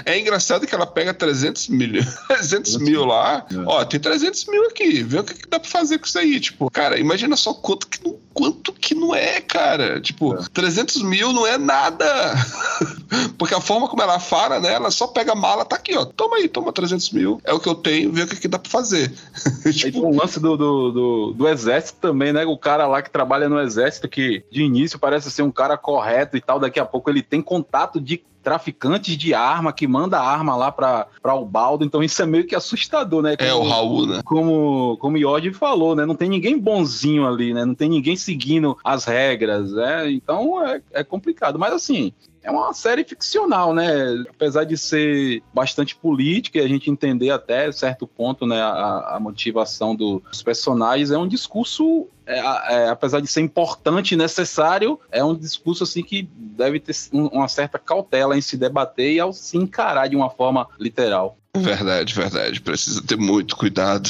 É, é engraçado que ela pega 300 mil, 300 mil lá, é. ó, tem 300 mil aqui, vê o que, que dá pra fazer com isso aí, tipo, cara, imagina só quanto que não, quanto que não é, cara, tipo, é. 300 mil não é nada, porque a forma como ela fala, né, ela só pega mal fala, tá aqui, ó, toma aí, toma 300 mil, é o que eu tenho, vê o que, que dá pra fazer. tipo... o lance do, do, do, do, exército também, né? O cara lá que trabalha no exército, que de início parece ser um cara correto e tal, daqui a pouco ele tem contato de traficantes de arma que manda arma lá para o baldo, então isso é meio que assustador, né? Como, é o Raul, né? Como, como o Yod falou, né? Não tem ninguém bonzinho ali, né? Não tem ninguém seguindo as regras, né? Então é, é complicado. Mas assim, é uma série ficcional, né? Apesar de ser bastante política e a gente entender até certo ponto, né, a, a motivação dos personagens, é um discurso é, é, apesar de ser importante e necessário, é um discurso assim que deve ter uma certa cautela em se debater e ao se encarar de uma forma literal. Verdade, verdade. Precisa ter muito cuidado.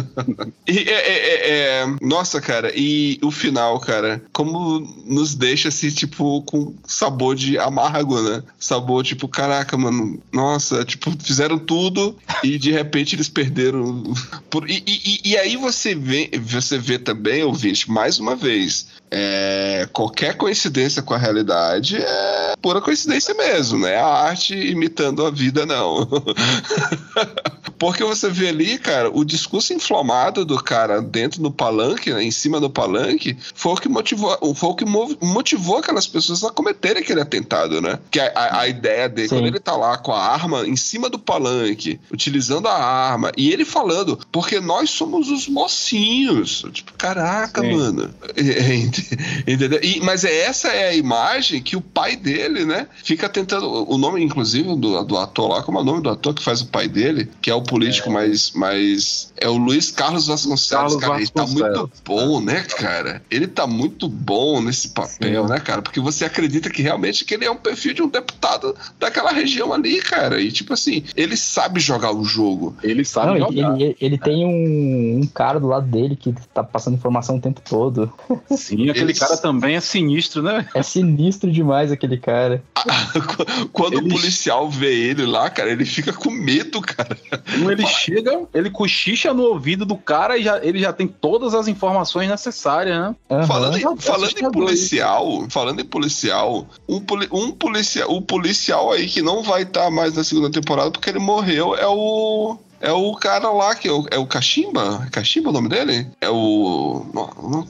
e, é, é, é, nossa, cara, e o final, cara, como nos deixa assim, tipo, com sabor de amargo, né? Sabor, tipo, caraca, mano, nossa, tipo, fizeram tudo e de repente eles perderam. Por, e, e, e aí você vê, você vê também, ouvinte, mais uma vez, é, qualquer coincidência com a realidade é pura coincidência mesmo, né? A arte imitando a vida, não. Porque você vê ali, cara, o discurso inflamado do cara dentro do palanque, né, em cima do palanque, foi o que motivou, foi o que motivou aquelas pessoas a cometerem aquele atentado, né? Que a, a, a ideia dele, Sim. quando ele tá lá com a arma em cima do palanque, utilizando a arma, e ele falando, porque nós somos os mocinhos. Tipo, caraca, Sim. mano. Entendeu? E, mas é, essa é a imagem que o pai dele, né, fica tentando. O nome, inclusive, do, do ator lá, como é o nome do ator que faz o pai dele, que é o político é. mais, mais. É o Luiz Carlos Vasconcelos, Carlos cara. Vasconcelos. Ele tá muito bom, né, cara? Ele tá muito bom nesse papel, Sim. né, cara? Porque você acredita que realmente que ele é um perfil de um deputado daquela região ali, cara. E tipo assim, ele sabe jogar o jogo. Ele sabe Não, jogar. Ele, ele, ele tem um, um, cara do lado dele que tá passando informação o tempo todo. Sim, aquele ele... cara também é sinistro, né? É sinistro demais aquele cara. Quando ele... o policial vê ele lá, cara, ele fica com medo, cara. Quando ele chega, ele cochicha no ouvido do cara e já, ele já tem todas as informações necessárias, né? Uhum. Falando, em, falando em policial, falando em policial, um, poli, um policial, o policial aí que não vai estar tá mais na segunda temporada porque ele morreu é o é o cara lá que é o, é o Cachimba? Cachimba é o nome dele? É o.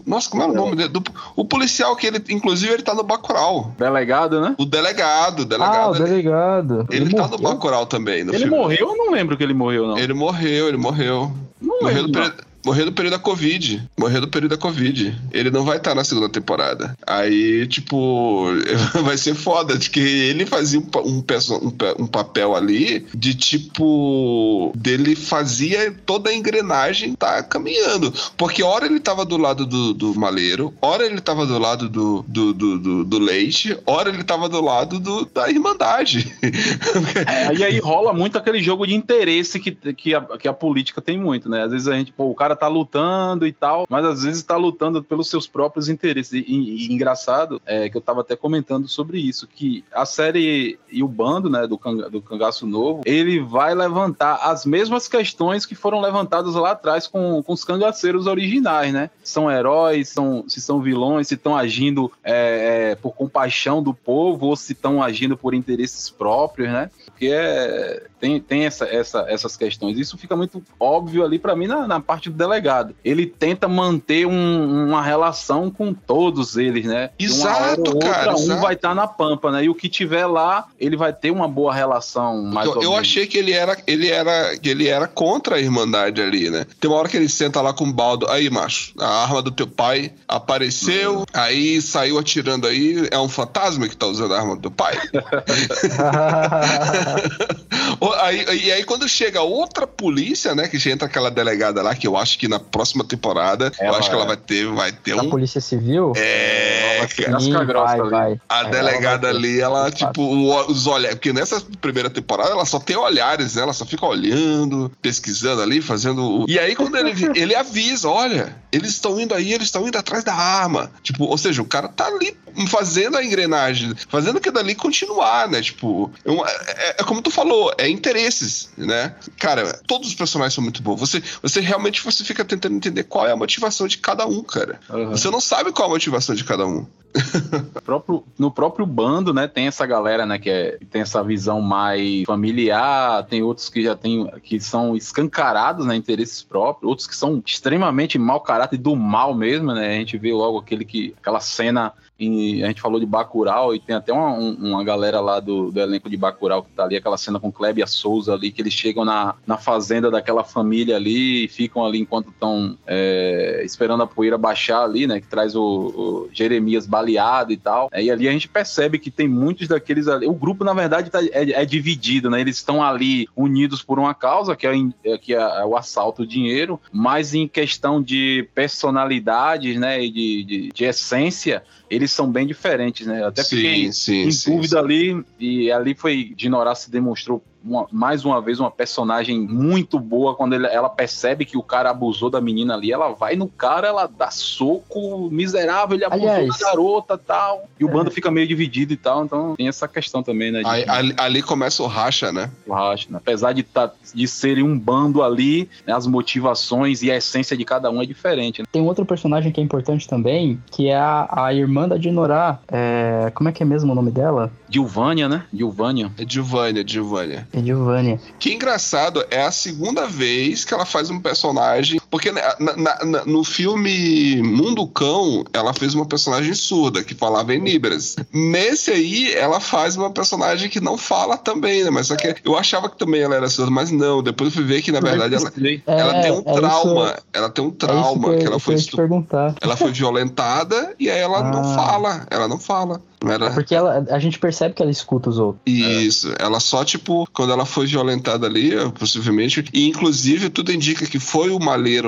Nossa, como era o nome dele? Do, o policial que ele, inclusive, ele tá no Bacurau. Delegado, né? O delegado, delegado. Ah, o delegado. Ele, ele tá no Bacurau também. ele filme. morreu? Eu não lembro que ele morreu, não. Ele morreu, ele morreu. Não morreu lembro. Morreu no período da Covid. Morreu no período da Covid. Ele não vai estar na segunda temporada. Aí, tipo, vai ser foda, de que ele fazia um, um, um, papel ali de tipo. dele fazia toda a engrenagem tá caminhando. Porque hora ele tava do lado do, do maleiro, hora ele tava do lado do, do, do, do, do leite, hora ele tava do lado do, da Irmandade. É, e aí rola muito aquele jogo de interesse que, que, a, que a política tem muito, né? Às vezes a gente, pô, o cara cara tá lutando e tal, mas às vezes tá lutando pelos seus próprios interesses. E, e, e engraçado é que eu tava até comentando sobre isso, que a série e o bando, né, do, canga, do Cangaço Novo, ele vai levantar as mesmas questões que foram levantadas lá atrás com, com os cangaceiros originais, né? São heróis, são, se são vilões, se estão agindo é, é, por compaixão do povo ou se estão agindo por interesses próprios, né? Porque é, tem, tem essa, essa, essas questões. Isso fica muito óbvio ali para mim na, na parte do delegado. Ele tenta manter um, uma relação com todos eles, né? Exato, outra, cara. Um exato. vai estar tá na pampa, né? E o que tiver lá, ele vai ter uma boa relação. Mais eu, eu achei que ele era, ele era, que ele era contra a irmandade ali, né? Tem uma hora que ele senta lá com o baldo. Aí, macho, a arma do teu pai apareceu, uhum. aí saiu atirando aí. É um fantasma que tá usando a arma do teu pai? aí, e aí, quando chega outra polícia, né? Que entra aquela delegada lá, que eu acho que na próxima temporada, ela eu acho que ela vai ter, vai ter a um. Polícia Civil? É. Sim, vai, vai. A é, delegada ela ali, ela, tipo, os olhares. Porque nessa primeira temporada ela só tem olhares, né? Ela só fica olhando, pesquisando ali, fazendo. E aí, quando ele, ele avisa: olha, eles estão indo aí, eles estão indo atrás da arma. Tipo, ou seja, o cara tá ali fazendo a engrenagem, fazendo que dali continuar, né? Tipo, é, é, é como tu falou, é interesses, né? Cara, todos os personagens são muito bons. Você, você realmente você fica tentando entender qual é a motivação de cada um, cara. Uhum. Você não sabe qual é a motivação de cada um. próprio, no próprio bando, né, tem essa galera, né, que, é, tem essa visão mais familiar, tem outros que já tem, que são escancarados, né, interesses próprios, outros que são extremamente mau caráter do mal mesmo, né, a gente vê logo aquele que, aquela cena e a gente falou de Bacurau e tem até uma, uma galera lá do, do elenco de Bacurau que tá ali, aquela cena com Klebia Souza ali, que eles chegam na, na fazenda daquela família ali e ficam ali enquanto estão é, esperando a poeira baixar ali, né? Que traz o, o Jeremias baleado e tal. É, e ali a gente percebe que tem muitos daqueles ali. O grupo, na verdade, tá, é, é, dividido, né? Eles estão ali unidos por uma causa, que é, é que é, é o assalto ao dinheiro, mas em questão de personalidades, né? E de, de, de essência eles são bem diferentes, né? Eu até sim, fiquei sim, em sim, dúvida ali, e ali foi, Dinorá se demonstrou uma- mais uma vez uma personagem muito boa quando ele- ela percebe que o cara abusou da menina ali, ela vai no cara, ela dá soco miserável, ele abusou Aliás- da garota tal. E o É. bando fica meio dividido e tal, então tem essa questão também, né? de- Aí- ali, ali começa o racha, né? do racha, né? Apesar de, tá, de serem um bando ali, né, as motivações e a essência de cada um é diferente. Né? Tem outro personagem que é importante também, que é a, a irmã da Dinorá. É, como é que é mesmo o nome dela? Dilvânia, né? Dilvânia. É Giovanni, Giovanni. É Giovanni. Que engraçado, é a segunda vez que ela faz um personagem. Porque na- na- na- no filme Mundo Cão, ela fez uma personagem surda, que falava em Libras. Nesse aí, ela faz uma personagem que não fala também, né? Mas só que eu achava que também ela era surda, mas não. Depois eu fui ver que, na verdade, ela, É, ela tem um é trauma. Isso, ela tem um é trauma, que, que, eu- ela que foi estu- perguntar. ela foi violentada e aí ela não Ah. fala. Ela não fala. Não era... Porque ela, a gente percebe que ela escuta os outros. Isso, ela só, tipo, quando ela foi violentada ali, possivelmente, e inclusive tudo indica que foi o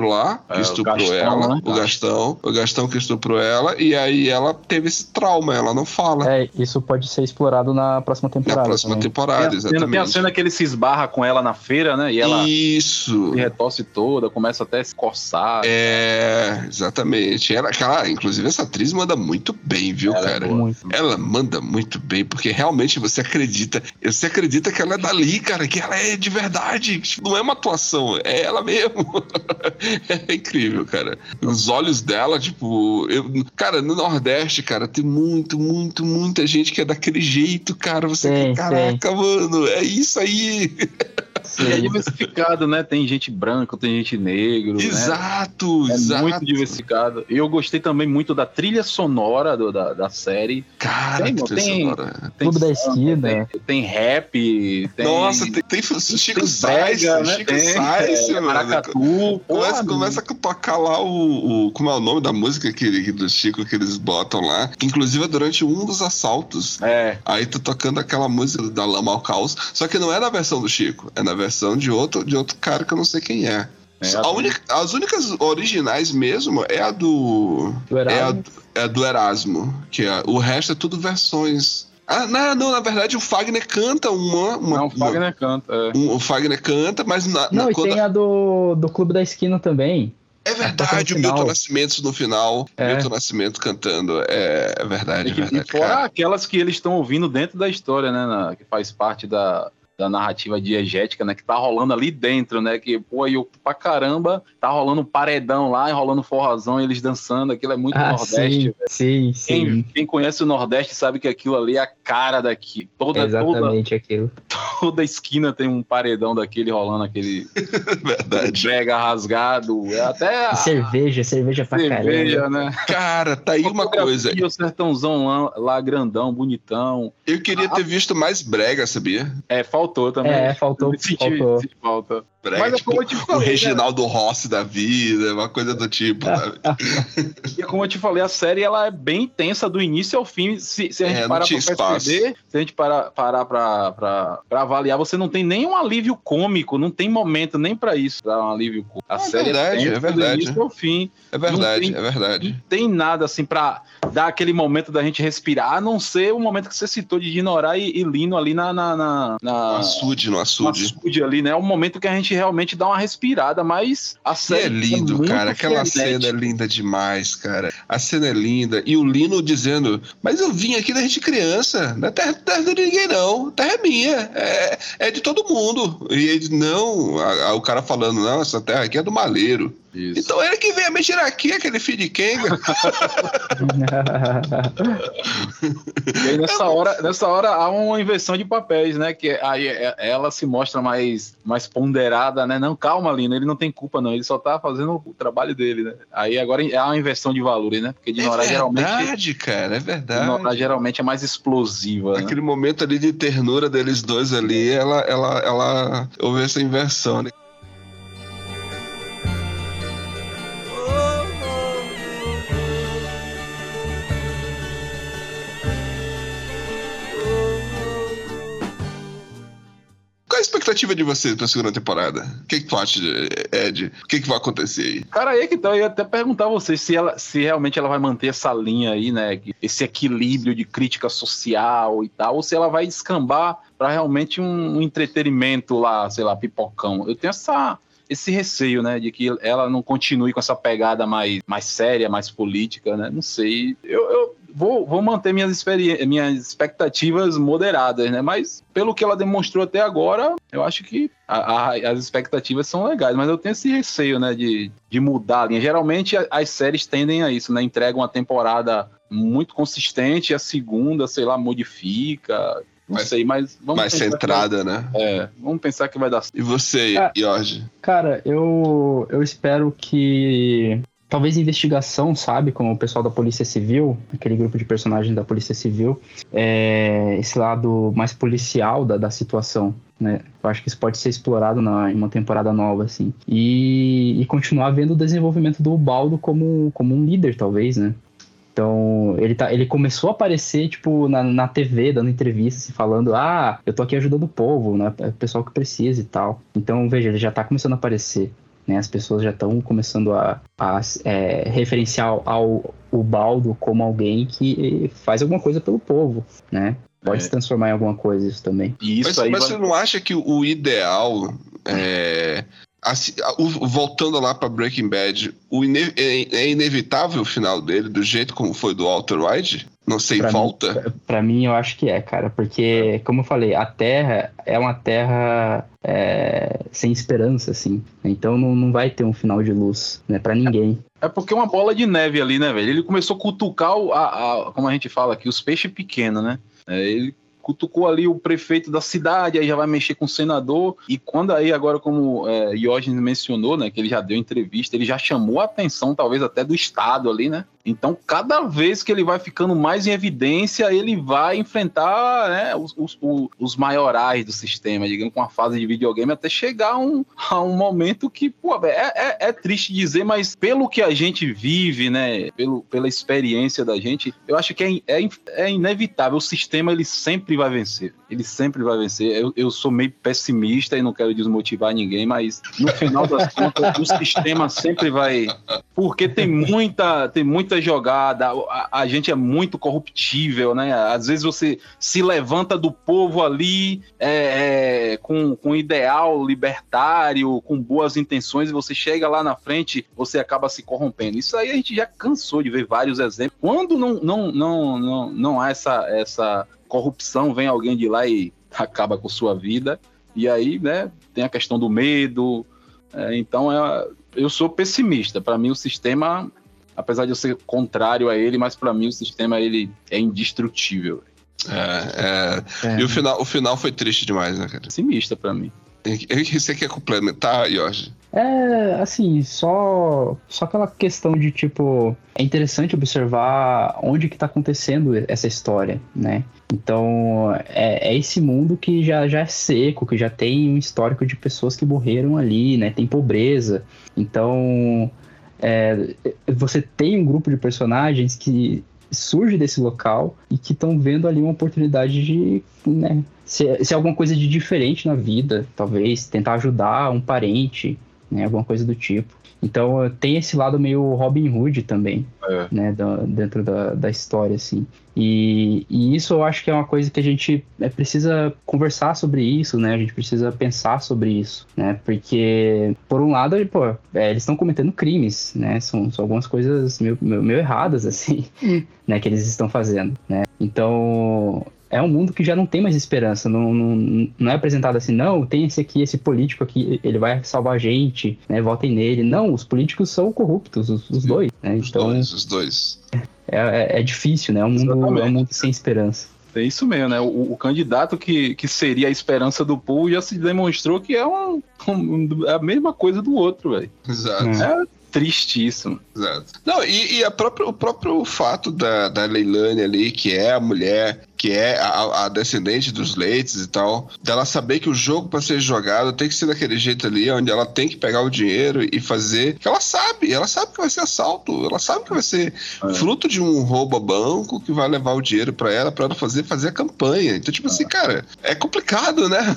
lá que É, o estuprou Gastão, ela, né? o Gastão, o Gastão que estuprou ela, e aí ela teve esse trauma, ela não fala. É, isso pode ser explorado na próxima Na temporada. próxima também. temporada, Tem a, cena, tem a exatamente. cena que ele se esbarra com ela na feira, né? E ela Isso. se retosse toda, começa até a se coçar. É, exatamente. Ela, cara, inclusive essa atriz manda muito bem, viu, Ela é cara? boa. Muito. Ela manda muito bem, porque realmente você acredita. Você acredita que ela é dali, cara, que ela é de verdade. Tipo, Não é uma atuação, é ela mesmo. É incrível, cara. Os olhos dela, tipo. eu- cara, no Nordeste, cara, tem muito, muito, muita gente que é daquele jeito, cara. Você. Tem, caraca, mano, é isso aí. E é Sim. diversificado, né? Tem gente branca, tem gente negro. né? Exato, É exato. muito diversificado. E eu gostei também muito da trilha sonora do- da, da série. Cara, Tem, que trilha tem- sonora. Tem Clube da Esquina. Tem, tem rap, tem. Nossa, tem, tem Chico Sainz, brega, né? Chico Tem, Sainz, é, mano. Maracatu. Começa, começa a tocar lá o, o- Como é o nome da música que, do Chico que eles botam lá? Que inclusive é durante um dos assaltos. É, Aí tu tocando aquela música da Lama ao Caos. Só que não é na versão do Chico, é na versão de outro, de outro cara que eu não sei quem é. É, a única- as únicas originais mesmo é a do. Do É a, Erasmo. é a do Erasmo. Que é, o resto é tudo versões. Ah, não, não, na verdade o Fagner canta uma. uma, não, o Fagner canta. é. um- o Fagner canta, mas na, Não, na- e quando- tem a do, do Clube da Esquina também. É verdade, o no final. Milton Nascimento no final. É. Milton Nascimento cantando. É, é verdade, é E, e verdade. fora Cara. aquelas que eles estão ouvindo dentro da história, né? na- que faz parte da, da narrativa diegética, né? Que tá rolando ali dentro, né? Que, pô, eu pra caramba, tá rolando um paredão lá, e rolando um forrozão, eles dançando, aquilo é muito Ah, Nordeste. sim, sim, sim. Quem, quem conhece o Nordeste sabe que aquilo ali é a cara daqui. Toda, É toda, exatamente aquilo. toda esquina tem um paredão daquele rolando, aquele verdade. brega rasgado. É até a cerveja, cerveja pra cerveja, caramba. né? Cara, tá aí uma coisa. E o sertãozão lá, lá grandão, bonitão. Eu queria ter visto mais brega, sabia? É, faltou também. É, faltou, Senti, faltou. senti falta. Brega, Mas é tipo, como eu te o falei, né? Reginaldo Rossi da vida, uma coisa do tipo, sabe? E como eu te falei, a série ela é bem intensa do início ao fim. Se, se a gente É, não parar tinha pra espaço. perceber, se a gente parar, parar pra, pra, pra avaliar, você não tem nenhum alívio cômico, não tem momento nem pra isso, pra um alívio cômico. A É série verdade, tensa é verdade. do início ao fim. É verdade, Não é verdade. Não tem nada assim pra dar aquele momento da gente respirar, a não ser o momento que você citou de ignorar e, e Lino ali na. na, na, No na açude, no no açude. açude ali, né? É o momento que a gente realmente dá uma respirada, mas a E série é lindo, muito cara. Aquela frenética. cena é linda demais, cara. A cena é linda. E o Lino dizendo: Mas eu vim aqui desde criança. Não é terra, terra de ninguém, não. Terra é minha. É, é de todo mundo. E ele, não. A- a- o cara falando: Não, essa terra aqui é do maleiro. Isso. Então ele que veio me tirar aqui, aquele filho de Kenga. E aí nessa hora, nessa hora há uma inversão de papéis, né? Que aí é- ela se mostra mais, mais ponderada, né? Não, calma, Lino, ele não tem culpa, não. Ele só tá fazendo o trabalho dele, né? Aí agora é uma inversão de valores, né? Porque de É Nora geralmente. verdade, cara. É verdade. Nora geralmente é mais explosiva. Né? Aquele momento ali de ternura deles dois ali, ela, ela, ela houve essa inversão, né? Expectativa de vocês pra segunda temporada? O que, que tu acha, Ed? O que, que vai acontecer aí? Cara, aí que então eu ia até perguntar a vocês se, ela, se realmente ela vai manter essa linha aí, né? Esse equilíbrio de crítica social e tal, ou se ela vai descambar para realmente um, um entretenimento lá, sei lá, pipocão. Eu tenho essa, esse receio, né, de que ela não continue com essa pegada mais, mais séria, mais política, né? Não sei. Eu, eu vou, vou manter minhas, minhas expectativas moderadas, né? Mas pelo que ela demonstrou até agora, eu acho que a, a, as expectativas são legais. Mas eu tenho esse receio, né, de, de mudar a linha. Geralmente as séries tendem a isso, né? Entregam uma temporada muito consistente, a segunda, sei lá, modifica. Não sei, mas vamos Mais centrada, vai... né? É, vamos pensar que vai dar E você, é, Jorge? Cara, eu, eu espero que. Talvez investigação, sabe? Como o pessoal da Polícia Civil, aquele grupo de personagens da Polícia Civil, é, esse lado mais policial da, da situação, né? Eu acho que isso pode ser explorado na, em uma temporada nova, assim. E, e continuar vendo o desenvolvimento do Baldo como, como um líder, talvez, né? Então, ele, tá, ele começou a aparecer, tipo, na, na TV, dando entrevistas, assim, falando, ah, eu tô aqui ajudando o povo, né? O pessoal que precisa e tal. Então, veja, ele já tá começando a aparecer. Né, as pessoas já estão começando a, a é, referenciar ao, o Baldo como alguém que faz alguma coisa pelo povo, né? Pode é. se transformar em alguma coisa isso também. Isso mas, mas vai... você não acha que o ideal é, Assim, voltando lá para Breaking Bad, o ine é, é, inevitável o final dele, do jeito como foi do Walter White? Não sei, pra volta? Mim, pra mim, eu acho que é, cara. Porque, como eu falei, a Terra é uma Terra é, sem esperança, assim. Então não, não vai ter um final de luz, né? Pra ninguém. É porque é uma bola de neve ali, né, velho? Ele começou a cutucar, a, a, como a gente fala aqui, os peixes pequenos, né? É, ele cutucou ali o prefeito da cidade, aí já vai mexer com o senador. E quando aí, agora, como é, Diógenes mencionou, né, que ele já deu entrevista, ele já chamou a atenção, talvez até do Estado ali, né? Então, cada vez que ele vai ficando mais em evidência, ele vai enfrentar né, os, os, os, maiorais do sistema, digamos, com a fase de videogame, até chegar a um, a um momento que, pô, é, é, é, triste dizer, mas pelo que a gente vive, né, pelo, pela experiência da gente, eu acho que é, é, é inevitável. O sistema, ele sempre vai vencer. Ele sempre vai vencer. Eu, eu sou meio pessimista e não quero desmotivar ninguém, mas no final das contas, o sistema sempre vai. Porque tem muita, tem muita jogada, a, a, gente é muito corruptível, né? Às vezes você se levanta do povo ali é, é, com, com ideal libertário, com boas intenções, e você chega lá na frente, você acaba se corrompendo. Isso aí a gente já cansou de ver vários exemplos. Quando não, não, não, não, não há essa, essa corrupção, vem alguém de lá e acaba com sua vida. E aí, né, tem a questão do medo. É, então, é, eu sou pessimista. Para mim, o sistema apesar de eu ser contrário a ele, mas para mim o sistema ele é indestrutível. É, é... é. E o final, o final foi triste demais, né, cara? Pessimista para mim. Você quer complementar, Jorge? É, assim, só, só aquela questão de, tipo, é interessante observar onde que tá acontecendo essa história, né? Então, é, é, esse mundo que já, já é seco, que já tem um histórico de pessoas que morreram ali, né? Tem pobreza. Então, é, você tem um grupo de personagens que surge desse local e que estão vendo ali uma oportunidade de né, ser, ser, alguma coisa de diferente na vida, talvez tentar ajudar um parente, né, alguma coisa do tipo. Então tem esse lado meio Robin Hood também, é. né, dentro da, da história, assim. E, e, isso eu acho que é uma coisa que a gente é, precisa conversar sobre isso, né? A gente precisa pensar sobre isso, né? Porque, por um lado, pô, é, eles estão cometendo crimes, né? São, são algumas coisas meio, meio, meio erradas, assim, né? Que eles estão fazendo, né? Então, é um mundo que já não tem mais esperança. Não, não, não é apresentado assim, não, tem esse aqui, esse político aqui, ele vai salvar a gente, né? Votem nele. Não, os políticos são corruptos, os, os dois, né? Os então, dois, os dois. É, é, é difícil, né? É um, mundo, é um mundo sem esperança. É isso mesmo, né? O, o, candidato que, que seria a esperança do povo já se demonstrou que é um, um a mesma coisa do outro, velho. Exato. É tristíssimo. Exato. Não, e, e a própria, o próprio fato da, da Leilani ali, que é a mulher que é a, a descendente dos leites e tal, dela saber que o jogo para ser jogado tem que ser daquele jeito ali, onde ela tem que pegar o dinheiro e fazer. Que ela sabe, ela sabe que vai ser assalto, ela sabe que vai ser é. fruto de um roubo a banco que vai levar o dinheiro para ela, para ela fazer, fazer a campanha. Então, tipo assim, cara, é complicado, né?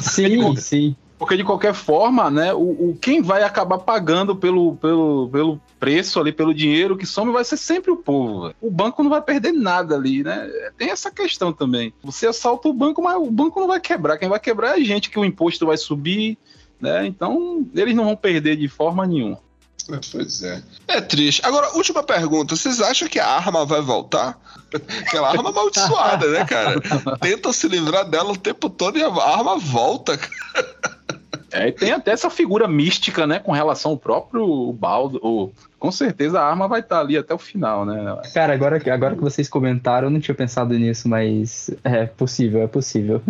Sim, sim. Porque de qualquer forma, né, o, o, quem vai acabar pagando pelo, pelo, pelo preço ali, pelo dinheiro que some, vai ser sempre o povo. Véio. O banco não vai perder nada ali, né? Tem essa questão também. Você assalta o banco, mas o banco não vai quebrar. Quem vai quebrar é a gente, que o imposto vai subir, né? Então, eles não vão perder de forma nenhuma. É, pois é. É triste. Agora, última pergunta. Vocês acham que a arma vai voltar? Aquela arma amaldiçoada, né, cara? Tentam se livrar dela o tempo todo e a arma volta, cara. É, e tem até essa figura mística, né, com relação ao próprio Baldo. O, com certeza a arma vai estar ali até o final, né? Cara, agora, agora que vocês comentaram, eu não tinha pensado nisso, mas é possível, é possível.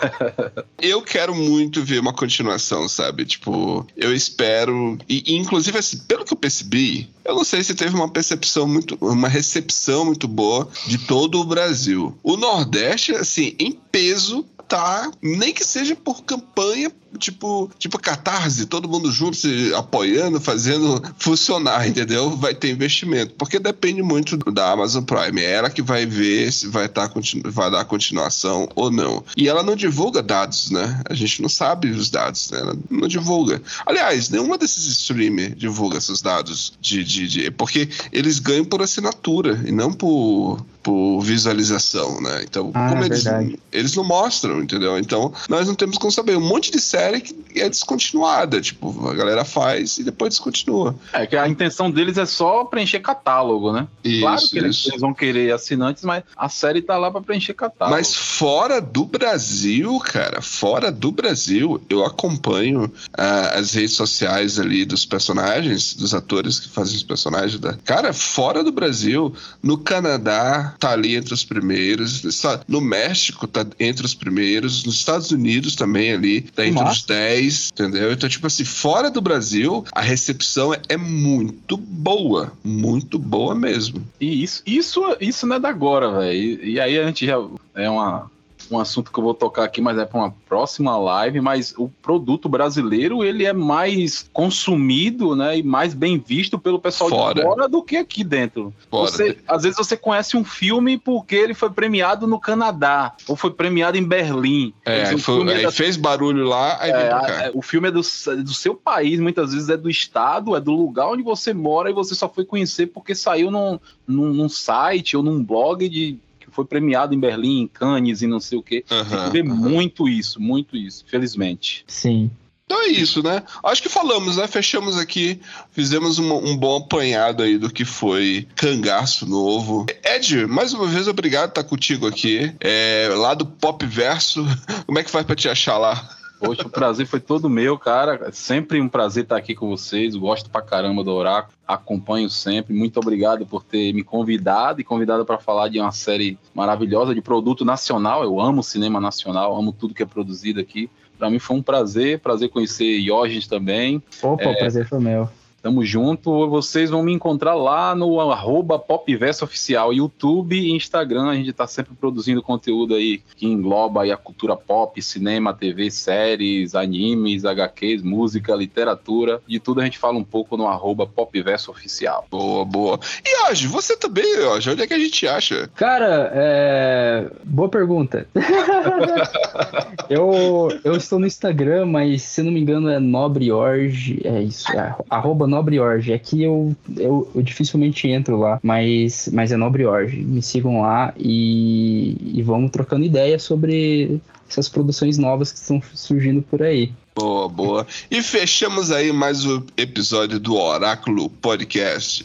eu quero muito ver uma continuação, sabe? Tipo, eu espero. E, inclusive, assim, pelo que eu percebi, eu não sei se teve uma percepção muito. uma recepção muito boa de todo o Brasil. O Nordeste, assim, em peso, tá, nem que seja por campanha, tipo, tipo catarse, todo mundo junto se apoiando, fazendo funcionar, entendeu? Vai ter investimento, porque depende muito da Amazon Prime, é ela que vai ver se vai, tá, vai dar continuação ou não. E ela não divulga dados, né? A gente não sabe os dados, né? Ela não divulga. Aliás, nenhuma desses streamers divulga esses dados de, de, de porque eles ganham por assinatura e não por por visualização, né? Então, ah, como eles, eles não mostram, entendeu? Então, nós não temos como saber. Um monte de série que é descontinuada, tipo, a galera faz e depois descontinua. É que a intenção deles é só preencher catálogo, né? Isso, claro que eles, eles, vão querer assinantes, mas a série tá lá para preencher catálogo. Mas fora do Brasil, cara, fora do Brasil, eu acompanho uh, as redes sociais ali dos personagens, dos atores que fazem os personagens da. Cara, fora do Brasil, no Canadá, tá ali entre os primeiros. No México tá entre os primeiros. Nos Estados Unidos também ali tá entre Nossa. Os 10, entendeu? Então, tipo assim, fora do Brasil, a recepção é, é muito boa. Muito boa mesmo. E isso, isso, isso não é da agora, velho. E, e aí a gente já. É uma um assunto que eu vou tocar aqui, mas é para uma próxima live, mas o produto brasileiro, ele é mais consumido, né, e mais bem visto pelo pessoal fora. de fora do que aqui dentro. Você, às vezes você conhece um filme porque ele foi premiado no Canadá, ou foi premiado em Berlim. É, foi, é da... fez barulho lá, aí é, é, O filme é do, é do seu país, muitas vezes é do estado, é do lugar onde você mora, e você só foi conhecer porque saiu num, num, num site ou num blog de foi premiado em Berlim, em Cannes e não sei o quê. Uhum, Tem que ver uhum. muito isso, muito isso, felizmente. Sim. Então é isso, né? Acho que falamos, né? Fechamos aqui, fizemos um, um, bom apanhado aí do que foi Cangaço Novo. Ed, mais uma vez, obrigado por estar contigo aqui. É, lá do Pop Verso, como é que faz pra te achar lá? Poxa, o prazer foi todo meu, cara. Sempre um prazer estar aqui com vocês. Gosto pra caramba do Oráculo. Acompanho sempre. Muito obrigado por ter me convidado e convidado para falar de uma série maravilhosa de produto nacional. Eu amo cinema nacional, amo tudo que é produzido aqui. Para mim foi um prazer, prazer conhecer Iógenes também. Opa, é, o prazer foi meu. Tamo junto. Vocês vão me encontrar lá no arroba Popverso Oficial, YouTube e Instagram. A gente tá sempre produzindo conteúdo aí que engloba aí a cultura pop, cinema, TV, séries, animes, HQs, música, literatura. De tudo a gente fala um pouco no arroba Popverso Oficial. Boa, boa. E hoje, você também, hoje, onde é que a gente acha? Cara, é... boa pergunta. eu, eu estou no Instagram, mas se não me engano é Nobre Orge, é isso, é arroba Nobre Orge. Aqui eu, eu, eu, dificilmente entro lá, mas, mas é Nobre Orge. Me sigam lá e, e vamos trocando ideias sobre essas produções novas que estão surgindo por aí. Boa, boa. E fechamos aí mais o um episódio do Oráculo Podcast.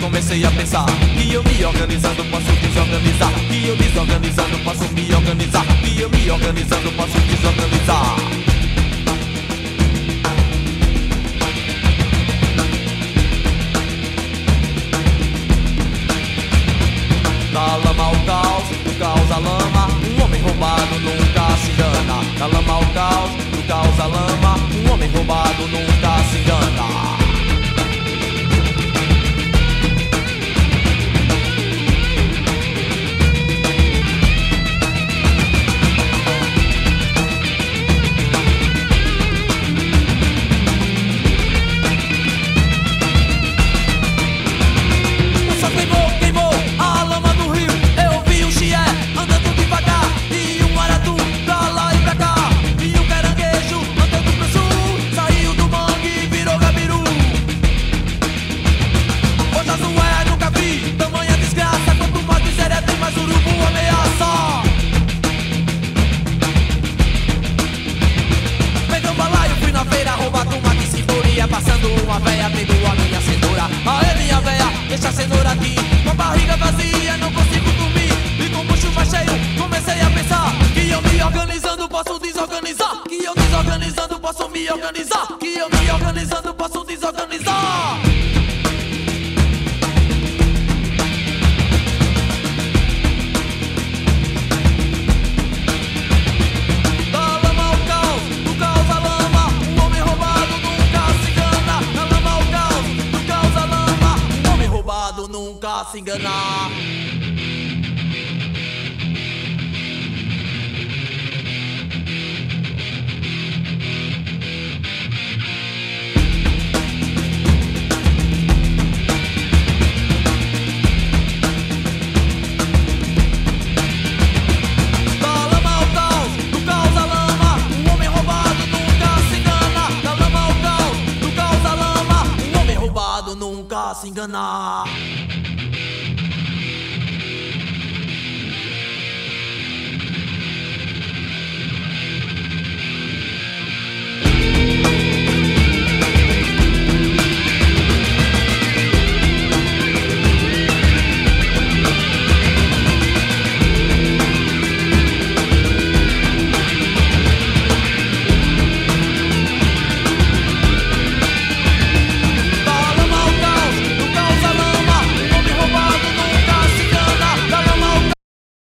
Comecei a pensar que eu me organizando posso desorganizar. Que eu desorganizando posso me organizar. Que eu me organizando posso desorganizar. Caos, do caos à lama. Um homem roubado nunca se engana. Da lama ao caos, do caos à lama. Um homem roubado nunca se engana uma véia pegou a minha cenoura. Aê, minha véia, deixa a cenoura aqui. Com a barriga vazia, não consigo dormir. E com o bucho mais cheio, comecei a pensar que eu me organizando posso desorganizar. Que eu desorganizando posso me organizar. Que eu me organizando posso desorganizar. Homem roubado nunca se engana.